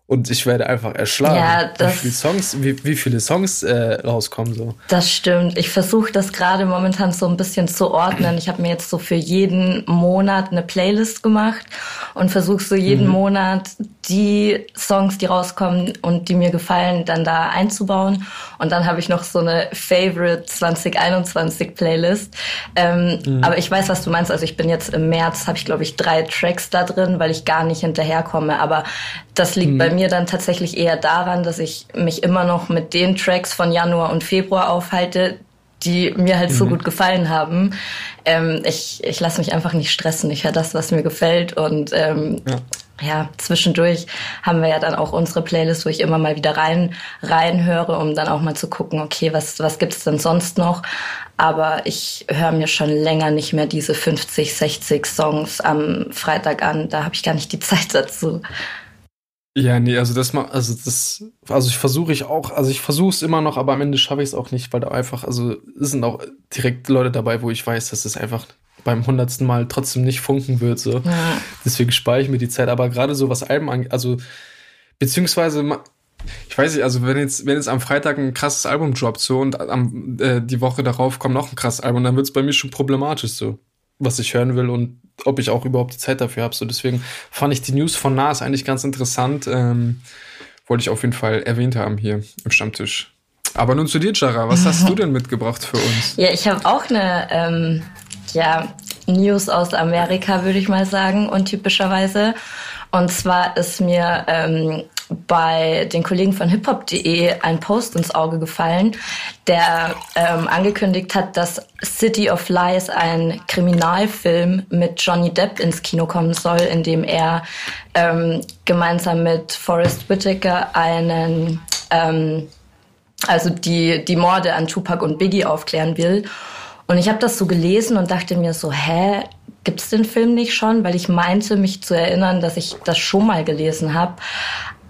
und ich werde einfach erschlagen, Ja, das- wie viele Songs, wie, wie viele Songs äh, rauskommen so. Das stimmt. Ich versuche das gerade momentan so ein bisschen zu ordnen. Ich habe mir jetzt so für jeden Monat eine Playlist gemacht und versuche so jeden Monat die Songs, die rauskommen und die mir gefallen, dann da einzubauen. Und dann habe ich noch so eine Favorite 2021 Playlist. Ähm, Aber ich weiß, was du meinst. Also ich bin jetzt im März, habe ich glaube ich drei Tracks da drin, weil ich gar nicht hinterherkomme. Aber das liegt bei mir dann tatsächlich eher daran, dass ich mich immer noch mit den Tracks von Januar und Februar aufhalte, die mir halt so gut gefallen haben. Ähm, ich ich lasse mich einfach nicht stressen. Ich höre das, was mir gefällt. Und ähm, ja. Zwischendurch haben wir ja dann auch unsere Playlist, wo ich immer mal wieder rein reinhöre, um dann auch mal zu gucken, okay, was was gibt's denn sonst noch? Aber ich höre mir schon länger nicht mehr diese 50, 60 Songs am Freitag an. Da habe ich gar nicht die [laughs] Zeit dazu. Ja, nee, also das mal, also das, also ich versuche ich auch, also ich versuche es immer noch, aber am Ende schaffe ich es auch nicht, weil da einfach, also es sind auch direkt Leute dabei, wo ich weiß, dass es einfach beim hundertsten Mal trotzdem nicht funken wird, so. Ja. Deswegen spare ich mir die Zeit, aber gerade so was Alben angeht, also, beziehungsweise, ich weiß nicht, also wenn jetzt, wenn jetzt am Freitag ein krasses Album droppt, so, und am, äh, die Woche darauf kommt noch ein krasses Album, dann wird es bei mir schon problematisch, so, was ich hören will und ob ich auch überhaupt die Zeit dafür habe, so, deswegen fand ich die News von Nas eigentlich ganz interessant, ähm, wollte ich auf jeden Fall erwähnt haben hier im Stammtisch. Aber nun zu dir, Jara, was hast [laughs] du denn mitgebracht für uns? Ja, ich habe auch eine ähm, ja, News aus Amerika, würde ich mal sagen, untypischerweise. Und zwar ist mir ähm, bei den Kollegen von hiphop.de ein Post ins Auge gefallen, der ähm, angekündigt hat, dass City of Lies ein Kriminalfilm mit Johnny Depp ins Kino kommen soll, in dem er ähm, gemeinsam mit Forrest Whitaker einen ähm, also die, die Morde an Tupac und Biggie aufklären will. Und ich habe das so gelesen und dachte mir so, hä, gibt's den Film nicht schon? Weil ich meinte, mich zu erinnern, dass ich das schon mal gelesen habe.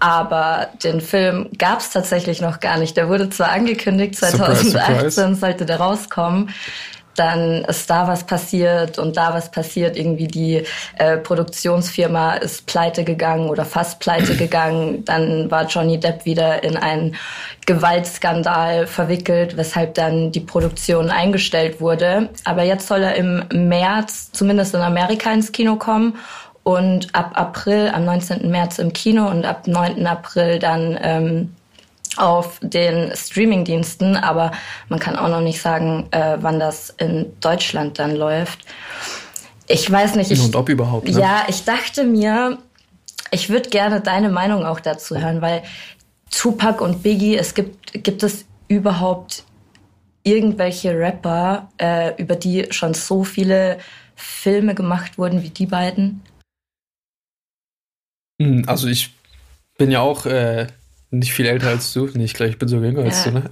Aber den Film gab's tatsächlich noch gar nicht. Der wurde zwar angekündigt, Surprise, 2018 surprise. sollte der rauskommen. Dann ist da was passiert und da was passiert. Irgendwie die äh, Produktionsfirma ist pleite gegangen oder fast pleite [clears throat] gegangen. Dann war Johnny Depp wieder in einen Gewaltskandal verwickelt, weshalb dann die Produktion eingestellt wurde. Aber jetzt soll er im März zumindest in Amerika ins Kino kommen und ab April, am 19. März im Kino und ab 9. April dann ähm, auf den Streamingdiensten, aber man kann auch noch nicht sagen, äh, wann das in Deutschland dann läuft. Ich weiß nicht. Ich, Und ob überhaupt, ne? Ja, ich dachte mir, ich würde gerne deine Meinung auch dazu hören, weil Tupac und Biggie, es gibt, gibt es überhaupt irgendwelche Rapper, äh, über die schon so viele Filme gemacht wurden wie die beiden? Hm, Also ich bin ja auch äh, nicht viel älter als du. Nee, ich glaube, ich bin sogar jünger als Ja. du, ne?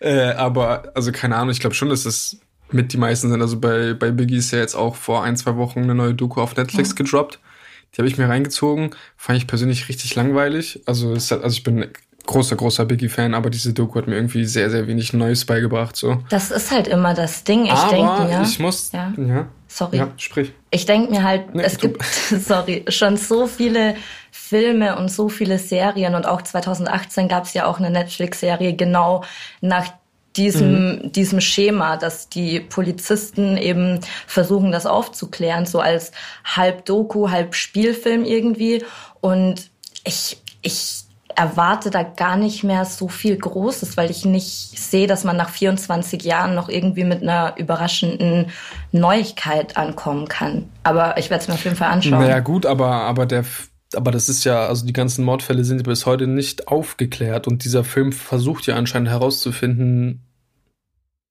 [laughs] äh, aber, also keine Ahnung, ich glaube schon, dass es mit die meisten sind. Also bei, bei Biggie ist ja jetzt auch vor ein, zwei Wochen eine neue Doku auf Netflix gedroppt. Die habe ich mir reingezogen. Fand ich persönlich richtig langweilig. Also, es hat, also ich bin großer, großer Biggie-Fan, aber diese Doku hat mir irgendwie sehr, sehr wenig Neues beigebracht. So. Das ist halt immer das Ding. Ich denke mir. ich muss. Ja. ja. Sorry. Ja, sprich. Ich denke mir halt, Nee, es gibt, [laughs] sorry, schon so viele Filme und so viele Serien und auch 2018 gab es ja auch eine Netflix-Serie genau nach diesem, diesem Schema, dass die Polizisten eben versuchen, das aufzuklären, so als halb Doku, halb Spielfilm irgendwie. Und ich, ich erwarte da gar nicht mehr so viel Großes, weil ich nicht sehe, dass man nach 24 Jahren noch irgendwie mit einer überraschenden Neuigkeit ankommen kann. Aber ich werde es mir auf jeden Fall anschauen. Naja, gut, aber, aber der, aber das ist ja, also die ganzen Mordfälle sind bis heute nicht aufgeklärt und dieser Film versucht ja anscheinend herauszufinden,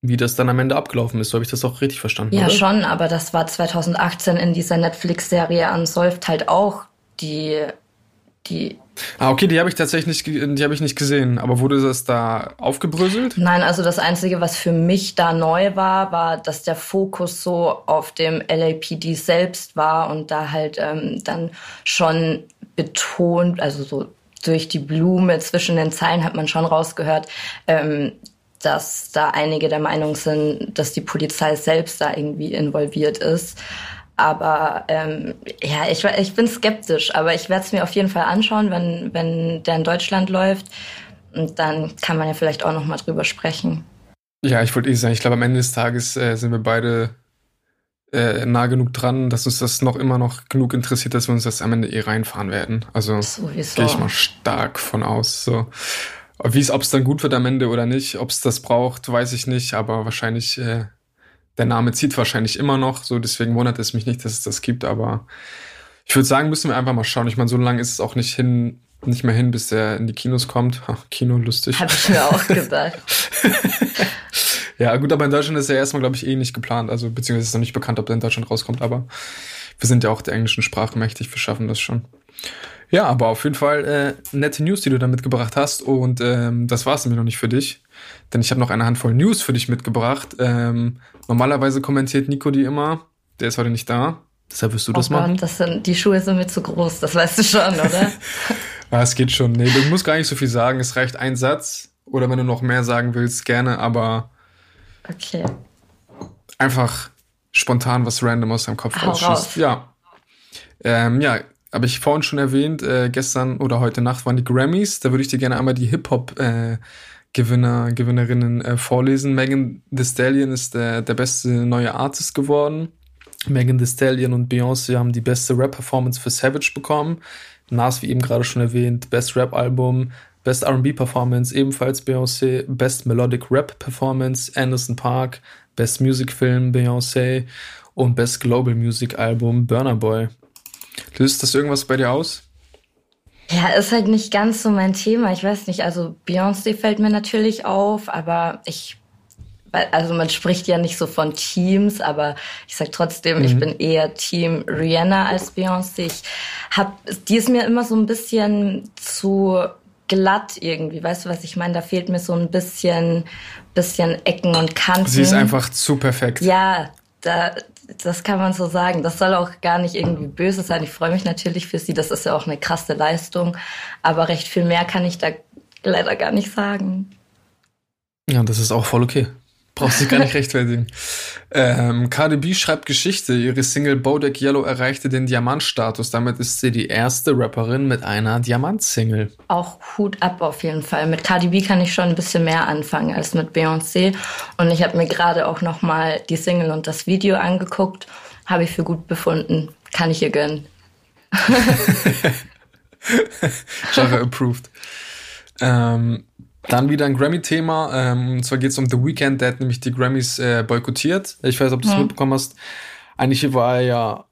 wie das dann am Ende abgelaufen ist. So habe ich das auch richtig verstanden. Ja, oder? schon, aber das war 2018 in dieser Netflix-Serie Unsolved halt auch die, die. Ah, okay, die habe ich tatsächlich nicht, die habe ich nicht gesehen. Aber wurde das da aufgebröselt? Nein, also das Einzige, was für mich da neu war, war, dass der Fokus so auf dem LAPD selbst war und da halt ähm, dann schon betont, also so durch die Blume zwischen den Zeilen hat man schon rausgehört, ähm, dass da einige der Meinung sind, dass die Polizei selbst da irgendwie involviert ist. Aber ähm, ja, ich, ich bin skeptisch, aber ich werde es mir auf jeden Fall anschauen, wenn, wenn der in Deutschland läuft. Und dann kann man ja vielleicht auch noch mal drüber sprechen. Ja, ich wollte eh sagen, ich glaube, am Ende des Tages äh, sind wir beide äh, nah genug dran, dass uns das noch immer noch genug interessiert, dass wir uns das am Ende eh reinfahren werden. Also gehe ich mal stark von aus. So. Wie es, ob es dann gut wird am Ende oder nicht, ob es das braucht, weiß ich nicht, aber wahrscheinlich, äh, der Name zieht wahrscheinlich immer noch, so deswegen wundert es mich nicht, dass es das gibt, aber ich würde sagen, müssen wir einfach mal schauen. Ich meine, so lange ist es auch nicht hin, nicht mehr hin, bis der in die Kinos kommt. Ha, Kino lustig. Hab ich mir auch [laughs] gedacht. [laughs] ja, gut, aber in Deutschland ist er erstmal, glaube ich, eh nicht geplant. Also, beziehungsweise ist noch nicht bekannt, ob der in Deutschland rauskommt, aber wir sind ja auch der englischen Sprache mächtig, wir schaffen das schon. Ja, aber auf jeden Fall äh, nette News, die du da mitgebracht hast. Und ähm, das war es nämlich noch nicht für dich. Denn ich habe noch eine Handvoll News für dich mitgebracht. Ähm, normalerweise kommentiert Nico die immer. Der ist heute nicht da. Deshalb wirst du oh das machen. Das sind, die Schuhe sind mir zu groß, das weißt du schon, oder? ja, [laughs] es geht schon. Nee, du musst gar nicht so viel sagen. Es reicht ein Satz. Oder wenn du noch mehr sagen willst, gerne, aber. Okay. Einfach spontan was random aus deinem Kopf rausschießt. Ja. Ähm, ja, habe ich vorhin schon erwähnt, äh, gestern oder heute Nacht waren die Grammys. Da würde ich dir gerne einmal die Hip-Hop äh, Gewinner, Gewinnerinnen äh, vorlesen. Megan Thee Stallion ist der, der beste neue Artist geworden. Megan Thee Stallion und Beyoncé haben die beste Rap-Performance für Savage bekommen. Nas, wie eben gerade schon erwähnt, Best Rap-Album, Best R&B-Performance, ebenfalls Beyoncé, Best Melodic Rap-Performance, Anderson Park, Best Music Film, Beyoncé und Best Global Music Album, Burner Boy. Löst das irgendwas bei dir aus? Ja, ist halt nicht ganz so mein Thema. Ich weiß nicht, also Beyoncé fällt mir natürlich auf, aber ich, also man spricht ja nicht so von Teams, aber ich sag trotzdem, mhm. ich bin eher Team Rihanna als Beyoncé. Ich hab, die ist mir immer so ein bisschen zu glatt irgendwie. Weißt du, was ich meine? Da fehlt mir so ein bisschen, bisschen Ecken und Kanten. Sie ist einfach zu perfekt. Ja, da, das kann man so sagen. Das soll auch gar nicht irgendwie böse sein. Ich freue mich natürlich für sie. Das ist ja auch eine krasse Leistung. Aber recht viel mehr kann ich da leider gar nicht sagen. Ja, das ist auch voll okay. Brauchst dich gar nicht rechtfertigen. [laughs] Ähm, KDB schreibt Geschichte. Ihre Single Bodak Yellow erreichte den Diamantstatus. Damit ist sie die erste Rapperin mit einer Diamant-Single. Auch Hut ab auf jeden Fall. Mit KDB kann ich schon ein bisschen mehr anfangen als mit Beyoncé. Und ich habe mir gerade auch noch mal die Single und das Video angeguckt. Habe ich für gut befunden. Kann ich ihr gönnen. [laughs] [laughs] Genre approved. Ähm, dann wieder ein Grammy-Thema. Ähm, und zwar geht es um The Weeknd, der hat nämlich die Grammys äh, boykottiert. Ich weiß, ob du es ja. mitbekommen hast. Eigentlich war er ja,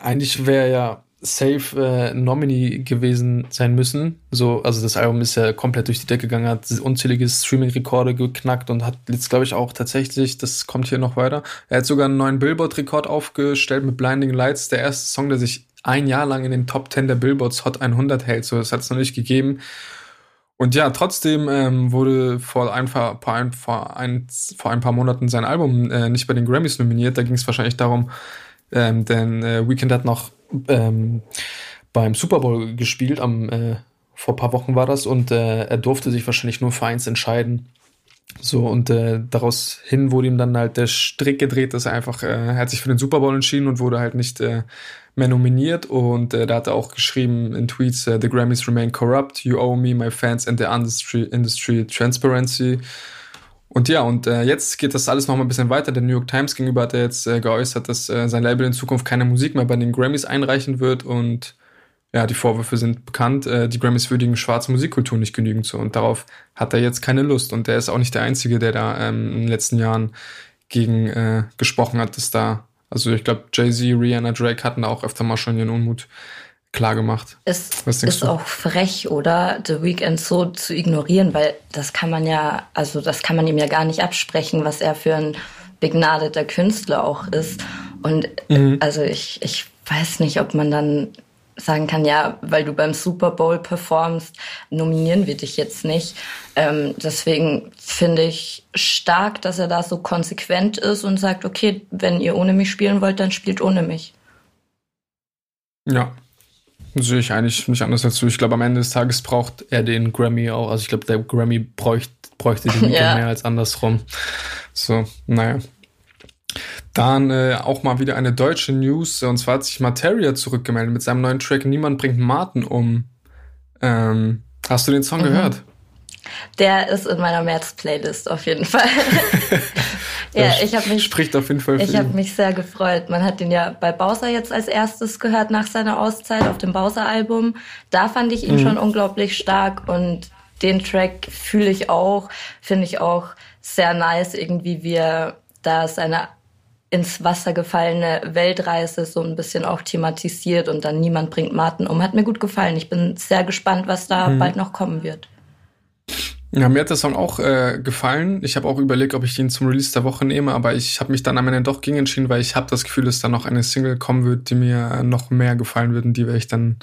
eigentlich wäre er ja safe äh, Nominee gewesen sein müssen. So, also das Album ist ja komplett durch die Decke gegangen, hat unzählige Streaming-Rekorde geknackt und hat jetzt, glaube ich, auch tatsächlich, das kommt hier noch weiter, er hat sogar einen neuen Billboard-Rekord aufgestellt mit Blinding Lights, der erste Song, der sich ein Jahr lang in den Top 10 der Billboards Hot 100 hält. So, das hat es noch nicht gegeben. Und ja, trotzdem ähm, wurde vor ein, paar, vor, ein, vor, ein, vor ein paar Monaten sein Album äh, nicht bei den Grammys nominiert. Da ging es wahrscheinlich darum, ähm, denn äh, Weekend hat noch ähm, beim Super Bowl gespielt, am, äh, vor paar Wochen war das, und äh, er durfte sich wahrscheinlich nur für eins entscheiden. So, und äh, daraus hin wurde ihm dann halt der Strick gedreht, dass er einfach, äh, er hat sich für den Super Bowl entschieden und wurde halt nicht äh, mehr nominiert und äh, da hat er auch geschrieben in Tweets, uh, The Grammys remain corrupt, you owe me, my fans and the industry, industry transparency. Und ja, und äh, jetzt geht das alles noch mal ein bisschen weiter. Der New York Times gegenüber hat er jetzt äh, geäußert, dass äh, sein Label in Zukunft keine Musik mehr bei den Grammys einreichen wird und ja, die Vorwürfe sind bekannt. Äh, die Grammys würdigen schwarze Musikkultur nicht genügend so und darauf hat er jetzt keine Lust und der ist auch nicht der Einzige, der da ähm, in den letzten Jahren gegen äh, gesprochen hat, dass da also ich glaube, Jay-Z, Rihanna, Drake hatten da auch öfter mal schon ihren Unmut klar gemacht. Es ist du? auch frech, oder? The Weeknd so zu ignorieren, weil das kann man ja, also das kann man ihm ja gar nicht absprechen, was er für ein begnadeter Künstler auch ist. Und mhm. also ich, ich weiß nicht, ob man dann sagen kann, ja, weil du beim Super Bowl performst, nominieren wir dich jetzt nicht. Ähm, deswegen finde ich stark, dass er da so konsequent ist und sagt, okay, wenn ihr ohne mich spielen wollt, dann spielt ohne mich. Ja, sehe ich eigentlich nicht anders dazu. Ich glaube, am Ende des Tages braucht er den Grammy auch. Also ich glaube, der Grammy bräuchte, bräuchte die [laughs] ja. mehr als andersrum. So, naja. Dann äh, auch mal wieder eine deutsche News. Und zwar hat sich Materia zurückgemeldet mit seinem neuen Track Niemand bringt Martin um. Ähm, hast du den Song mhm. gehört? Der ist in meiner März-Playlist auf jeden Fall. [laughs] ja, ich habe mich spricht auf jeden Fall. Ich habe mich sehr gefreut. Man hat den ja bei Bowser jetzt als erstes gehört nach seiner Auszeit auf dem Bowser-Album. Da fand ich ihn mhm. schon unglaublich stark und den Track fühle ich auch, finde ich auch sehr nice, irgendwie wie er da seine ins Wasser gefallene Weltreise so ein bisschen auch thematisiert und dann niemand bringt Martin um. Hat mir gut gefallen. Ich bin sehr gespannt, was da mhm. bald noch kommen wird. Ja, mir hat der Song auch äh, gefallen. Ich habe auch überlegt, ob ich ihn zum Release der Woche nehme, aber ich habe mich dann am Ende doch gegen entschieden, weil ich habe das Gefühl, dass da noch eine Single kommen wird, die mir noch mehr gefallen wird und die werde ich dann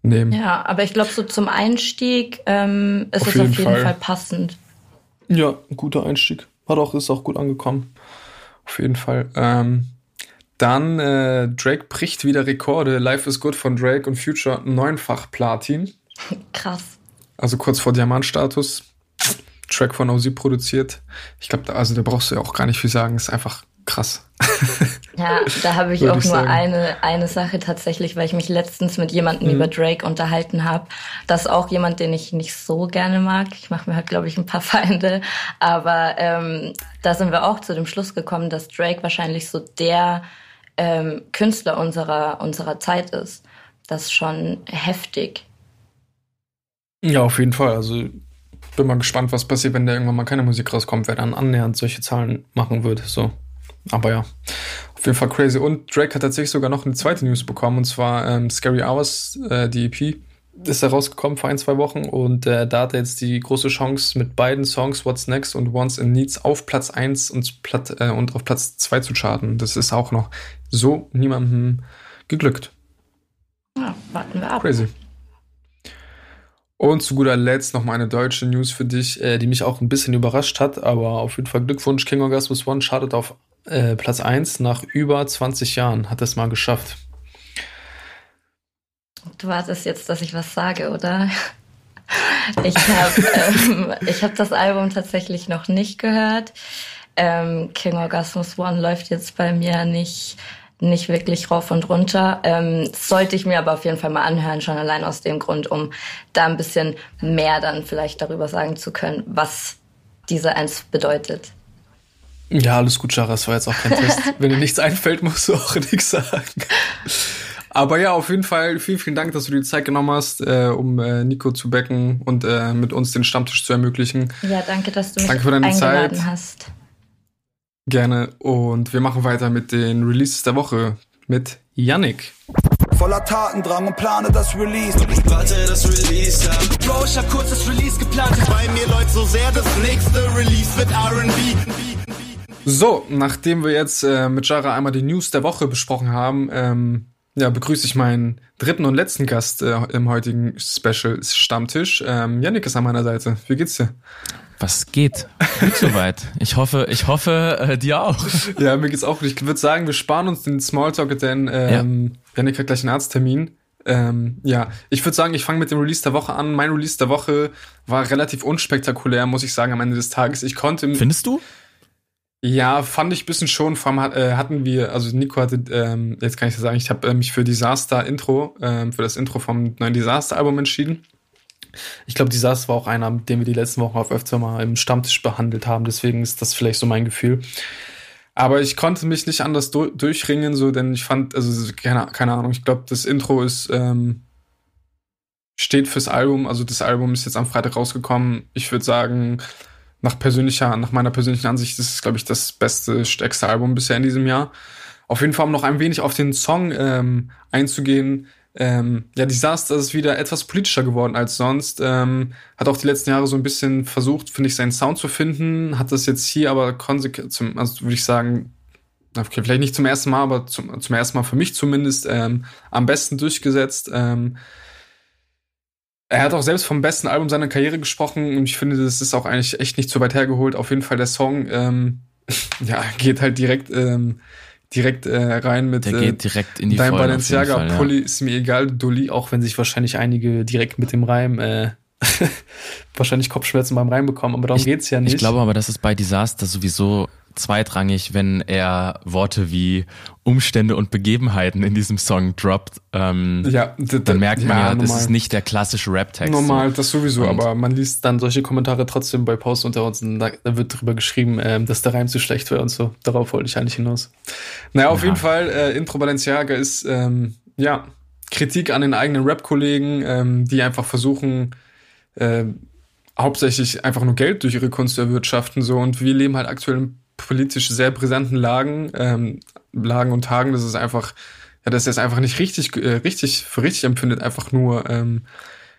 nehmen. Ja, aber ich glaube, so zum Einstieg ähm, ist auf es jeden auf jeden Fall. Fall passend. Ja, ein guter Einstieg. Hat auch, ist auch gut angekommen. Auf jeden Fall. Ähm, dann äh, Drake bricht wieder Rekorde. Life is Good von Drake und Future neunfach Platin. [laughs] Krass. Also kurz vor Diamantstatus. Track von OZ produziert. Ich glaube, also da brauchst du ja auch gar nicht viel sagen. Ist einfach krass. [laughs] Ja, da habe ich auch ich nur eine, eine Sache tatsächlich, weil ich mich letztens mit jemandem mhm. über Drake unterhalten habe. Das ist auch jemand, den ich nicht so gerne mag. Ich mache mir halt, glaube ich, ein paar [laughs] Feinde. Aber ähm, da sind wir auch zu dem Schluss gekommen, dass Drake wahrscheinlich so der ähm, Künstler unserer, unserer Zeit ist. Das ist schon heftig. Ja, auf jeden Fall. Also bin mal gespannt, was passiert, wenn da irgendwann mal keine Musik rauskommt, wer dann annähernd solche Zahlen machen wird. So. Aber ja, auf jeden Fall crazy. Und Drake hat tatsächlich sogar noch eine zweite News bekommen, und zwar ähm, Scary Hours, äh, die EP, ist da rausgekommen vor ein, zwei Wochen. Und äh, da hat er jetzt die große Chance, mit beiden Songs What's Next und Wants and Needs auf Platz 1 und, Platt, äh, und auf Platz 2 zu charten. Das ist auch noch so niemandem geglückt. Ja, warten wir ab. Crazy. Und zu guter Letzt noch mal eine deutsche News für dich, äh, die mich auch ein bisschen überrascht hat, aber auf jeden Fall Glückwunsch. King Orgasmus One chartet auf äh, Platz 1 nach über 20 Jahren hat es mal geschafft. Du wartest jetzt, dass ich was sage, oder? Ich habe ähm, hab das Album tatsächlich noch nicht gehört. Ähm, King Orgasmus One läuft jetzt bei mir nicht, nicht wirklich rauf und runter. Ähm, sollte ich mir aber auf jeden Fall mal anhören, schon allein aus dem Grund, um da ein bisschen mehr dann vielleicht darüber sagen zu können, was diese Eins bedeutet. Ja, alles gut, Chara, es war jetzt auch kein Test. [laughs] Wenn dir nichts einfällt, musst du auch [laughs] nichts sagen. Aber ja, auf jeden Fall vielen, vielen Dank, dass du dir die Zeit genommen hast, äh, um äh, Nico zu becken und äh, mit uns den Stammtisch zu ermöglichen. Ja, danke, dass du mich danke für deine eingeladen Zeit. hast. Gerne. Und wir machen weiter mit den Releases der Woche mit Yannick. Voller Tatendrang und plane das Release. Warte, das Release, ja. Bro, ich hab kurz das Release geplant. Bei mir läuft so sehr, das nächste Release wird R&B. So, nachdem wir jetzt äh, mit Jara einmal die News der Woche besprochen haben, ähm, ja, begrüße ich meinen dritten und letzten Gast äh, im heutigen Special Stammtisch. Ähm, Yannick ist an meiner Seite. Wie geht's dir? Was geht? Gut soweit. Ich hoffe, ich hoffe, äh, dir auch. Ja, mir geht's auch gut. Ich würde sagen, wir sparen uns den Smalltalk, denn ähm, ja. Yannick hat gleich einen Arzttermin. Ähm, ja, ich würde sagen, ich fange mit dem Release der Woche an. Mein Release der Woche war relativ unspektakulär, muss ich sagen, am Ende des Tages. Ich konnte. Findest du? Ja, fand ich ein bisschen schon. Vor allem äh, hatten wir, also Nico hatte, ähm, jetzt kann ich das sagen, ich habe äh, mich für Disaster Intro, ähm, für das Intro vom neuen Disaster-Album entschieden. Ich glaube, Disaster war auch einer, den wir die letzten Wochen auf öfter mal im Stammtisch behandelt haben. Deswegen ist das vielleicht so mein Gefühl. Aber ich konnte mich nicht anders du durchringen, so, denn ich fand, also keine, keine Ahnung, ich glaube, das Intro ist ähm, steht fürs Album. Also das Album ist jetzt am Freitag rausgekommen. Ich würde sagen, nach persönlicher, nach meiner persönlichen Ansicht ist es, glaube ich, das beste, stärkste Album bisher in diesem Jahr. Auf jeden Fall, um noch ein wenig auf den Song ähm, einzugehen. Ähm, ja, Disaster ist wieder etwas politischer geworden als sonst. Ähm, hat auch die letzten Jahre so ein bisschen versucht, finde ich, seinen Sound zu finden. Hat das jetzt hier aber konsequent, zum, also würde ich sagen, okay, vielleicht nicht zum ersten Mal, aber zum, zum ersten Mal für mich zumindest ähm, am besten durchgesetzt. Ähm, er hat auch selbst vom besten Album seiner Karriere gesprochen und ich finde, das ist auch eigentlich echt nicht so weit hergeholt. Auf jeden Fall der Song, ähm, [laughs] ja, geht halt direkt, ähm, direkt äh, rein mit Der geht direkt in die Dein Balenciaga Fall, ja. Pulli ist mir egal, Dulli, auch wenn sich wahrscheinlich einige direkt mit dem Reim äh, [laughs] wahrscheinlich Kopfschmerzen beim Reim bekommen, aber darum Ich- geht's ja nicht. Ich glaube aber, das ist bei Disaster sowieso zweitrangig, wenn er Worte wie Umstände und Begebenheiten in diesem Song droppt. Ähm, ja, dann merkt man ja, das normal. ist nicht der klassische Rap-Text. Normal, das sowieso, Und- aber man liest dann solche Kommentare trotzdem bei Posts unter uns und da, da wird drüber geschrieben, ähm, dass der Reim zu schlecht wäre und so. Darauf wollte ich eigentlich hinaus. Naja, auf Ja. jeden Fall, äh, Intro Balenciaga ist, ähm, ja, Kritik an den eigenen Rap-Kollegen, ähm, die einfach versuchen, äh, hauptsächlich einfach nur Geld durch ihre Kunst erwirtschaften, so. Und wir leben halt aktuell in politisch sehr brisanten Lagen, ähm, Lagen und Tagen, das ist einfach, ja, dass er es einfach nicht richtig, äh, richtig, für richtig empfindet, einfach nur, ähm,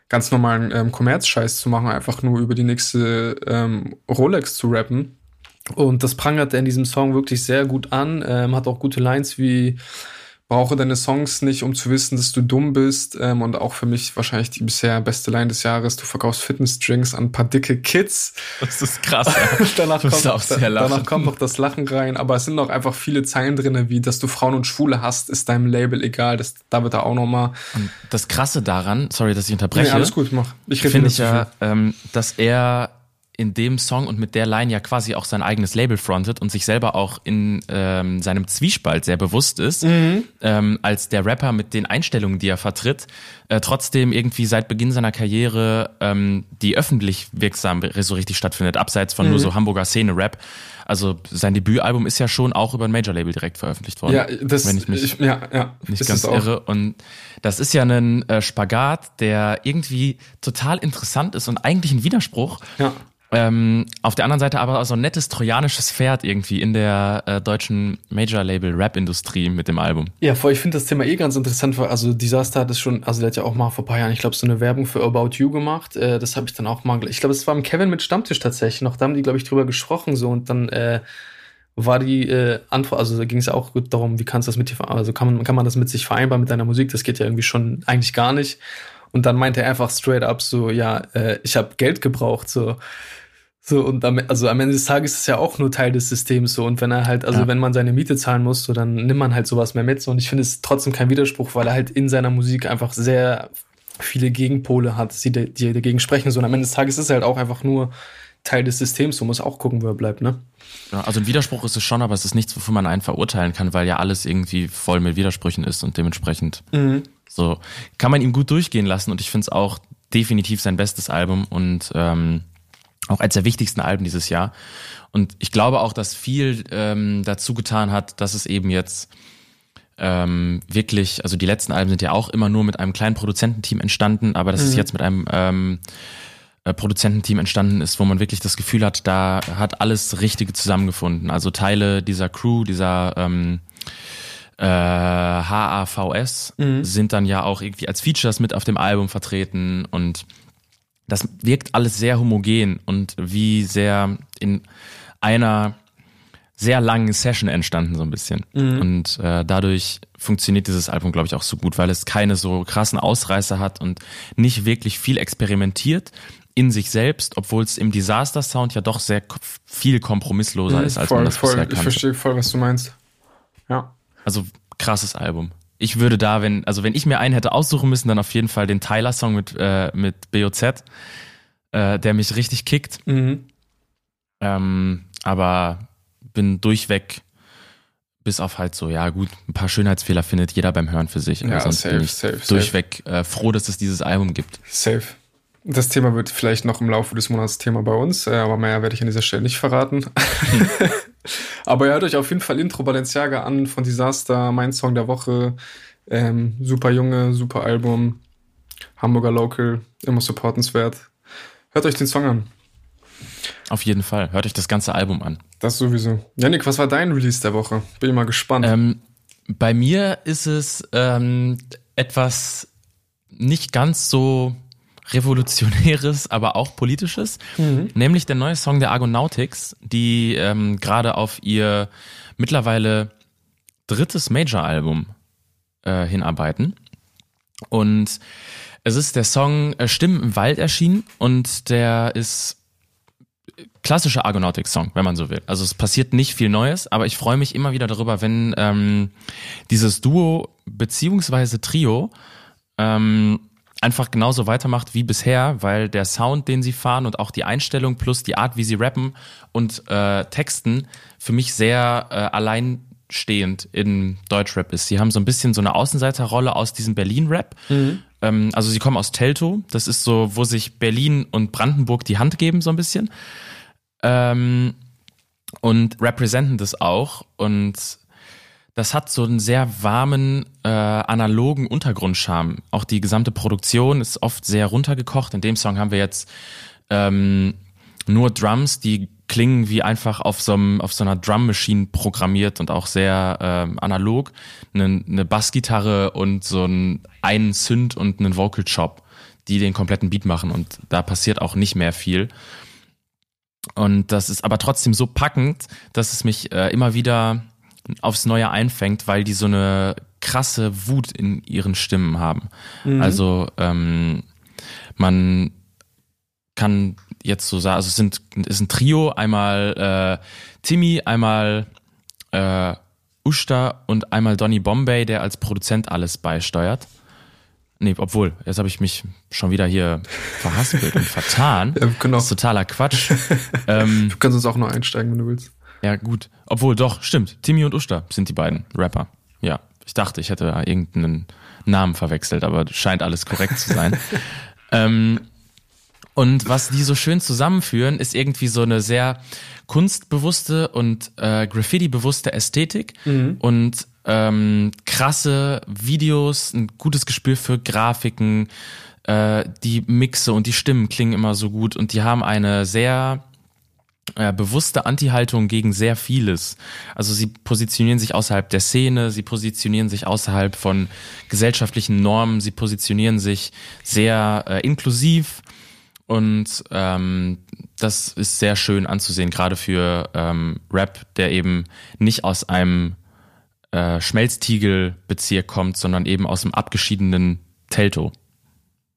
ganz normalen ähm, Kommerzscheiß zu machen, einfach nur über die nächste ähm, Rolex zu rappen. Und das prangert er in diesem Song wirklich sehr gut an, ähm, hat auch gute Lines wie brauche deine Songs nicht, um zu wissen, dass du dumm bist. Ähm, und auch für mich wahrscheinlich die bisher beste Line des Jahres. Du verkaufst Fitnessdrinks an ein paar dicke Kids. Das ist krass. Ja. [laughs] danach, kommt, lachen. danach kommt noch das Lachen rein. Aber es sind auch einfach viele Zeilen drinne, wie dass du Frauen und Schwule hast, ist deinem Label egal. Das, da wird er auch noch mal. Und das Krasse daran, sorry, dass ich unterbreche. Nee, alles gut, mach. Ich rede finde ich ja, ähm, dass er in dem Song und mit der Line ja quasi auch sein eigenes Label frontet und sich selber auch in ähm, seinem Zwiespalt sehr bewusst ist, Mhm. ähm, als der Rapper mit den Einstellungen, die er vertritt, äh, trotzdem irgendwie seit Beginn seiner Karriere ähm, die öffentlich wirksam so richtig stattfindet, abseits von Mhm. nur so Hamburger Szene-Rap. Also sein Debütalbum ist ja schon auch über ein Major-Label direkt veröffentlicht worden. Ja, das, wenn ich mich ich, ja, ja, nicht ganz irre. Und das ist ja ein äh, Spagat, der irgendwie total interessant ist und eigentlich ein Widerspruch. Ja. Ähm, auf der anderen Seite aber so ein nettes trojanisches Pferd irgendwie in der äh, deutschen Major-Label-Rap-Industrie mit dem Album. Ja, voll, ich finde das Thema eh ganz interessant, weil also Disaster hat es schon, also der hat ja auch mal vor ein paar Jahren, ich glaube, so eine Werbung für About You gemacht. Äh, das habe ich dann auch mal, ich glaube, es war im Kevin mit Stammtisch tatsächlich noch, da haben die, glaube ich, drüber gesprochen so und dann äh, war die äh, Antwort, also da ging es auch gut darum, wie kannst du das mit dir, also kann man, kann man das mit sich vereinbaren mit deiner Musik? Das geht ja irgendwie schon eigentlich gar nicht. Und dann meinte er einfach straight up so, ja, äh, ich habe Geld gebraucht, so. So, und am, also am Ende des Tages ist es ja auch nur Teil des Systems so. Und wenn er halt, also Ja. wenn man seine Miete zahlen muss, so, dann nimmt man halt sowas mehr mit. So. Und ich finde es trotzdem kein Widerspruch, weil er halt in seiner Musik einfach sehr viele Gegenpole hat, die, die dagegen sprechen. So, und am Ende des Tages ist er halt auch einfach nur Teil des Systems. So muss auch gucken, wo er bleibt, ne? Ja, also ein Widerspruch ist es schon, aber es ist nichts, wofür man einen verurteilen kann, weil ja alles irgendwie voll mit Widersprüchen ist und dementsprechend so kann man ihm gut durchgehen lassen und ich finde es auch definitiv sein bestes Album und ähm, auch eines der wichtigsten Alben dieses Jahr. Und ich glaube auch, dass viel ähm, dazu getan hat, dass es eben jetzt ähm, wirklich, also die letzten Alben sind ja auch immer nur mit einem kleinen Produzententeam entstanden, aber dass es jetzt mit einem ähm, äh, Produzententeam entstanden ist, wo man wirklich das Gefühl hat, da hat alles Richtige zusammengefunden. Also Teile dieser Crew, dieser ähm, äh, HAVS sind dann ja auch irgendwie als Features mit auf dem Album vertreten und das wirkt alles sehr homogen und wie sehr in einer sehr langen Session entstanden so ein bisschen. Und äh, dadurch funktioniert dieses Album, glaube ich, auch so gut, weil es keine so krassen Ausreißer hat und nicht wirklich viel experimentiert in sich selbst, obwohl es im Disaster-Sound ja doch sehr viel kompromissloser ist, als voll, man das voll. bisher Ich kannte. verstehe voll, was du meinst. Ja. Also krasses Album. Ich würde da, wenn, also wenn ich mir einen hätte aussuchen müssen, dann auf jeden Fall den Tyler-Song mit, äh, mit BOZ, äh, der mich richtig kickt. Mhm. Ähm, aber bin durchweg, bis auf halt so, ja gut, ein paar Schönheitsfehler findet jeder beim Hören für sich. Ja, safe, safe, safe. durchweg Äh, froh, dass es dieses Album gibt. Safe. Das Thema wird vielleicht noch im Laufe des Monats Thema bei uns, äh, aber mehr werde ich an dieser Stelle nicht verraten. [laughs] aber ihr hört euch auf jeden Fall Intro Balenciaga an von Disaster, mein Song der Woche. Ähm, super Junge, super Album. Hamburger Local, immer supportenswert. Hört euch den Song an. Auf jeden Fall. Hört euch das ganze Album an. Das sowieso. Janik, was war dein Release der Woche? Bin ich mal gespannt. Ähm, bei mir ist es ähm, etwas nicht ganz so revolutionäres, aber auch politisches, mhm. nämlich der neue Song der Argonautics, die ähm, gerade auf ihr mittlerweile drittes Major-Album äh, hinarbeiten. Und es ist der Song äh, Stimmen im Wald erschienen und der ist klassischer Argonautic-Song, wenn man so will. Also es passiert nicht viel Neues, aber ich freue mich immer wieder darüber, wenn ähm, dieses Duo beziehungsweise Trio ähm, einfach genauso weitermacht wie bisher, weil der Sound, den sie fahren und auch die Einstellung plus die Art, wie sie rappen und äh, texten, für mich sehr äh, alleinstehend in Deutschrap ist. Sie haben so ein bisschen so eine Außenseiterrolle aus diesem Berlin-Rap. Mhm. Ähm, also sie kommen aus Telto, das ist so, wo sich Berlin und Brandenburg die Hand geben, so ein bisschen. Ähm, und representen das auch und das hat so einen sehr warmen, äh, analogen Untergrundscharme. Auch die gesamte Produktion ist oft sehr runtergekocht. In dem Song haben wir jetzt ähm, nur Drums, die klingen wie einfach auf so, einem, auf so einer Drum Machine programmiert und auch sehr ähm, analog. Eine, eine Bassgitarre und so ein, einen Synth und einen Vocal Chop, die den kompletten Beat machen und da passiert auch nicht mehr viel. Und das ist aber trotzdem so packend, dass es mich äh, immer wieder aufs Neue einfängt, weil die so eine krasse Wut in ihren Stimmen haben. Mhm. Also ähm, man kann jetzt so sagen, also es sind ist ein Trio, einmal äh, Timmy, einmal äh, Usta und einmal Donny Bombay, der als Produzent alles beisteuert. Nee, obwohl, jetzt habe ich mich schon wieder hier verhaspelt und vertan. [laughs] Ja, genau. Das ist totaler Quatsch. ähm, du kannst uns auch noch einsteigen, wenn du willst. Ja, gut. Obwohl, doch, stimmt. Timmy und Usta sind die beiden Rapper. Ja. Ich dachte, ich hätte irgendeinen Namen verwechselt, aber scheint alles korrekt zu sein. [laughs] ähm, und was die so schön zusammenführen, ist irgendwie so eine sehr kunstbewusste und äh, Graffiti-bewusste Ästhetik mhm. und ähm, krasse Videos, ein gutes Gespür für Grafiken, äh, die Mixe und die Stimmen klingen immer so gut und die haben eine sehr äh, bewusste Anti-Haltung gegen sehr vieles. Also sie positionieren sich außerhalb der Szene, sie positionieren sich außerhalb von gesellschaftlichen Normen, sie positionieren sich sehr äh, inklusiv und ähm, das ist sehr schön anzusehen, gerade für ähm, Rap, der eben nicht aus einem äh, Schmelztiegelbezirk kommt, sondern eben aus dem abgeschiedenen Telto.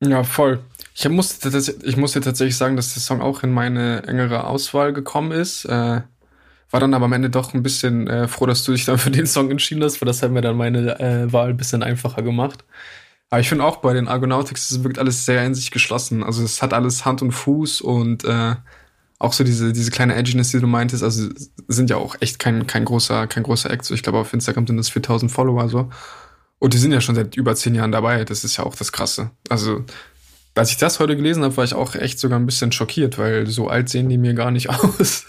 Ja, voll. Ich musste, ich musste tatsächlich sagen, dass der Song auch in meine engere Auswahl gekommen ist. Äh, war dann aber am Ende doch ein bisschen äh, froh, dass du dich dann für den Song entschieden hast, weil das hat mir dann meine äh, Wahl ein bisschen einfacher gemacht. Aber ich finde auch bei den Argonautics, es wirkt alles sehr in sich geschlossen. Also es hat alles Hand und Fuß und äh, auch so diese, diese kleine Edginess, die du meintest, also sind ja auch echt kein, kein großer, kein großer Act. So, ich glaube, auf Instagram sind das 4000 Follower so. Und die sind ja schon seit über zehn Jahren dabei. Das ist ja auch das Krasse. Also als ich das heute gelesen habe, war ich auch echt sogar ein bisschen schockiert, weil so alt sehen die mir gar nicht [laughs] aus.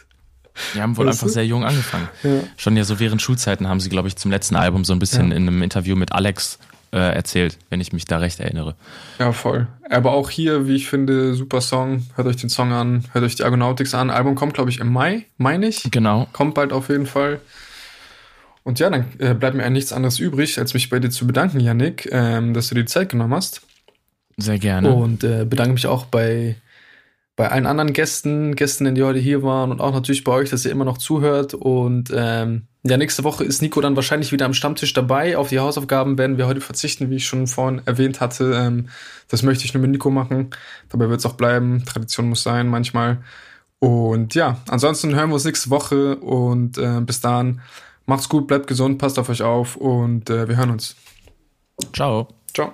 Die haben wohl weißt einfach sehr jung angefangen. Ja. Schon ja so während Schulzeiten haben sie, glaube ich, zum letzten Album so ein bisschen ja. in einem Interview mit Alex äh, erzählt, wenn ich mich da recht erinnere. Ja, voll. Aber auch hier, wie ich finde, super Song. Hört euch den Song an, hört euch die Argonautics an. Album kommt, glaube ich, im Mai, meine ich. Genau. Kommt bald auf jeden Fall. Und ja, dann äh, bleibt mir nichts anderes übrig, als mich bei dir zu bedanken, Yannick, ähm, dass du dir die Zeit genommen hast. Sehr gerne. Und äh, bedanke mich auch bei, bei allen anderen Gästen, Gästinnen, die heute hier waren und auch natürlich bei euch, dass ihr immer noch zuhört. Und ähm, ja, nächste Woche ist Nico dann wahrscheinlich wieder am Stammtisch dabei. Auf die Hausaufgaben werden wir heute verzichten, wie ich schon vorhin erwähnt hatte. Ähm, das möchte ich nur mit Nico machen. Dabei wird es auch bleiben. Tradition muss sein manchmal. Und ja, ansonsten hören wir uns nächste Woche und äh, bis dahin macht's gut, bleibt gesund, passt auf euch auf und äh, wir hören uns. Ciao. Ciao.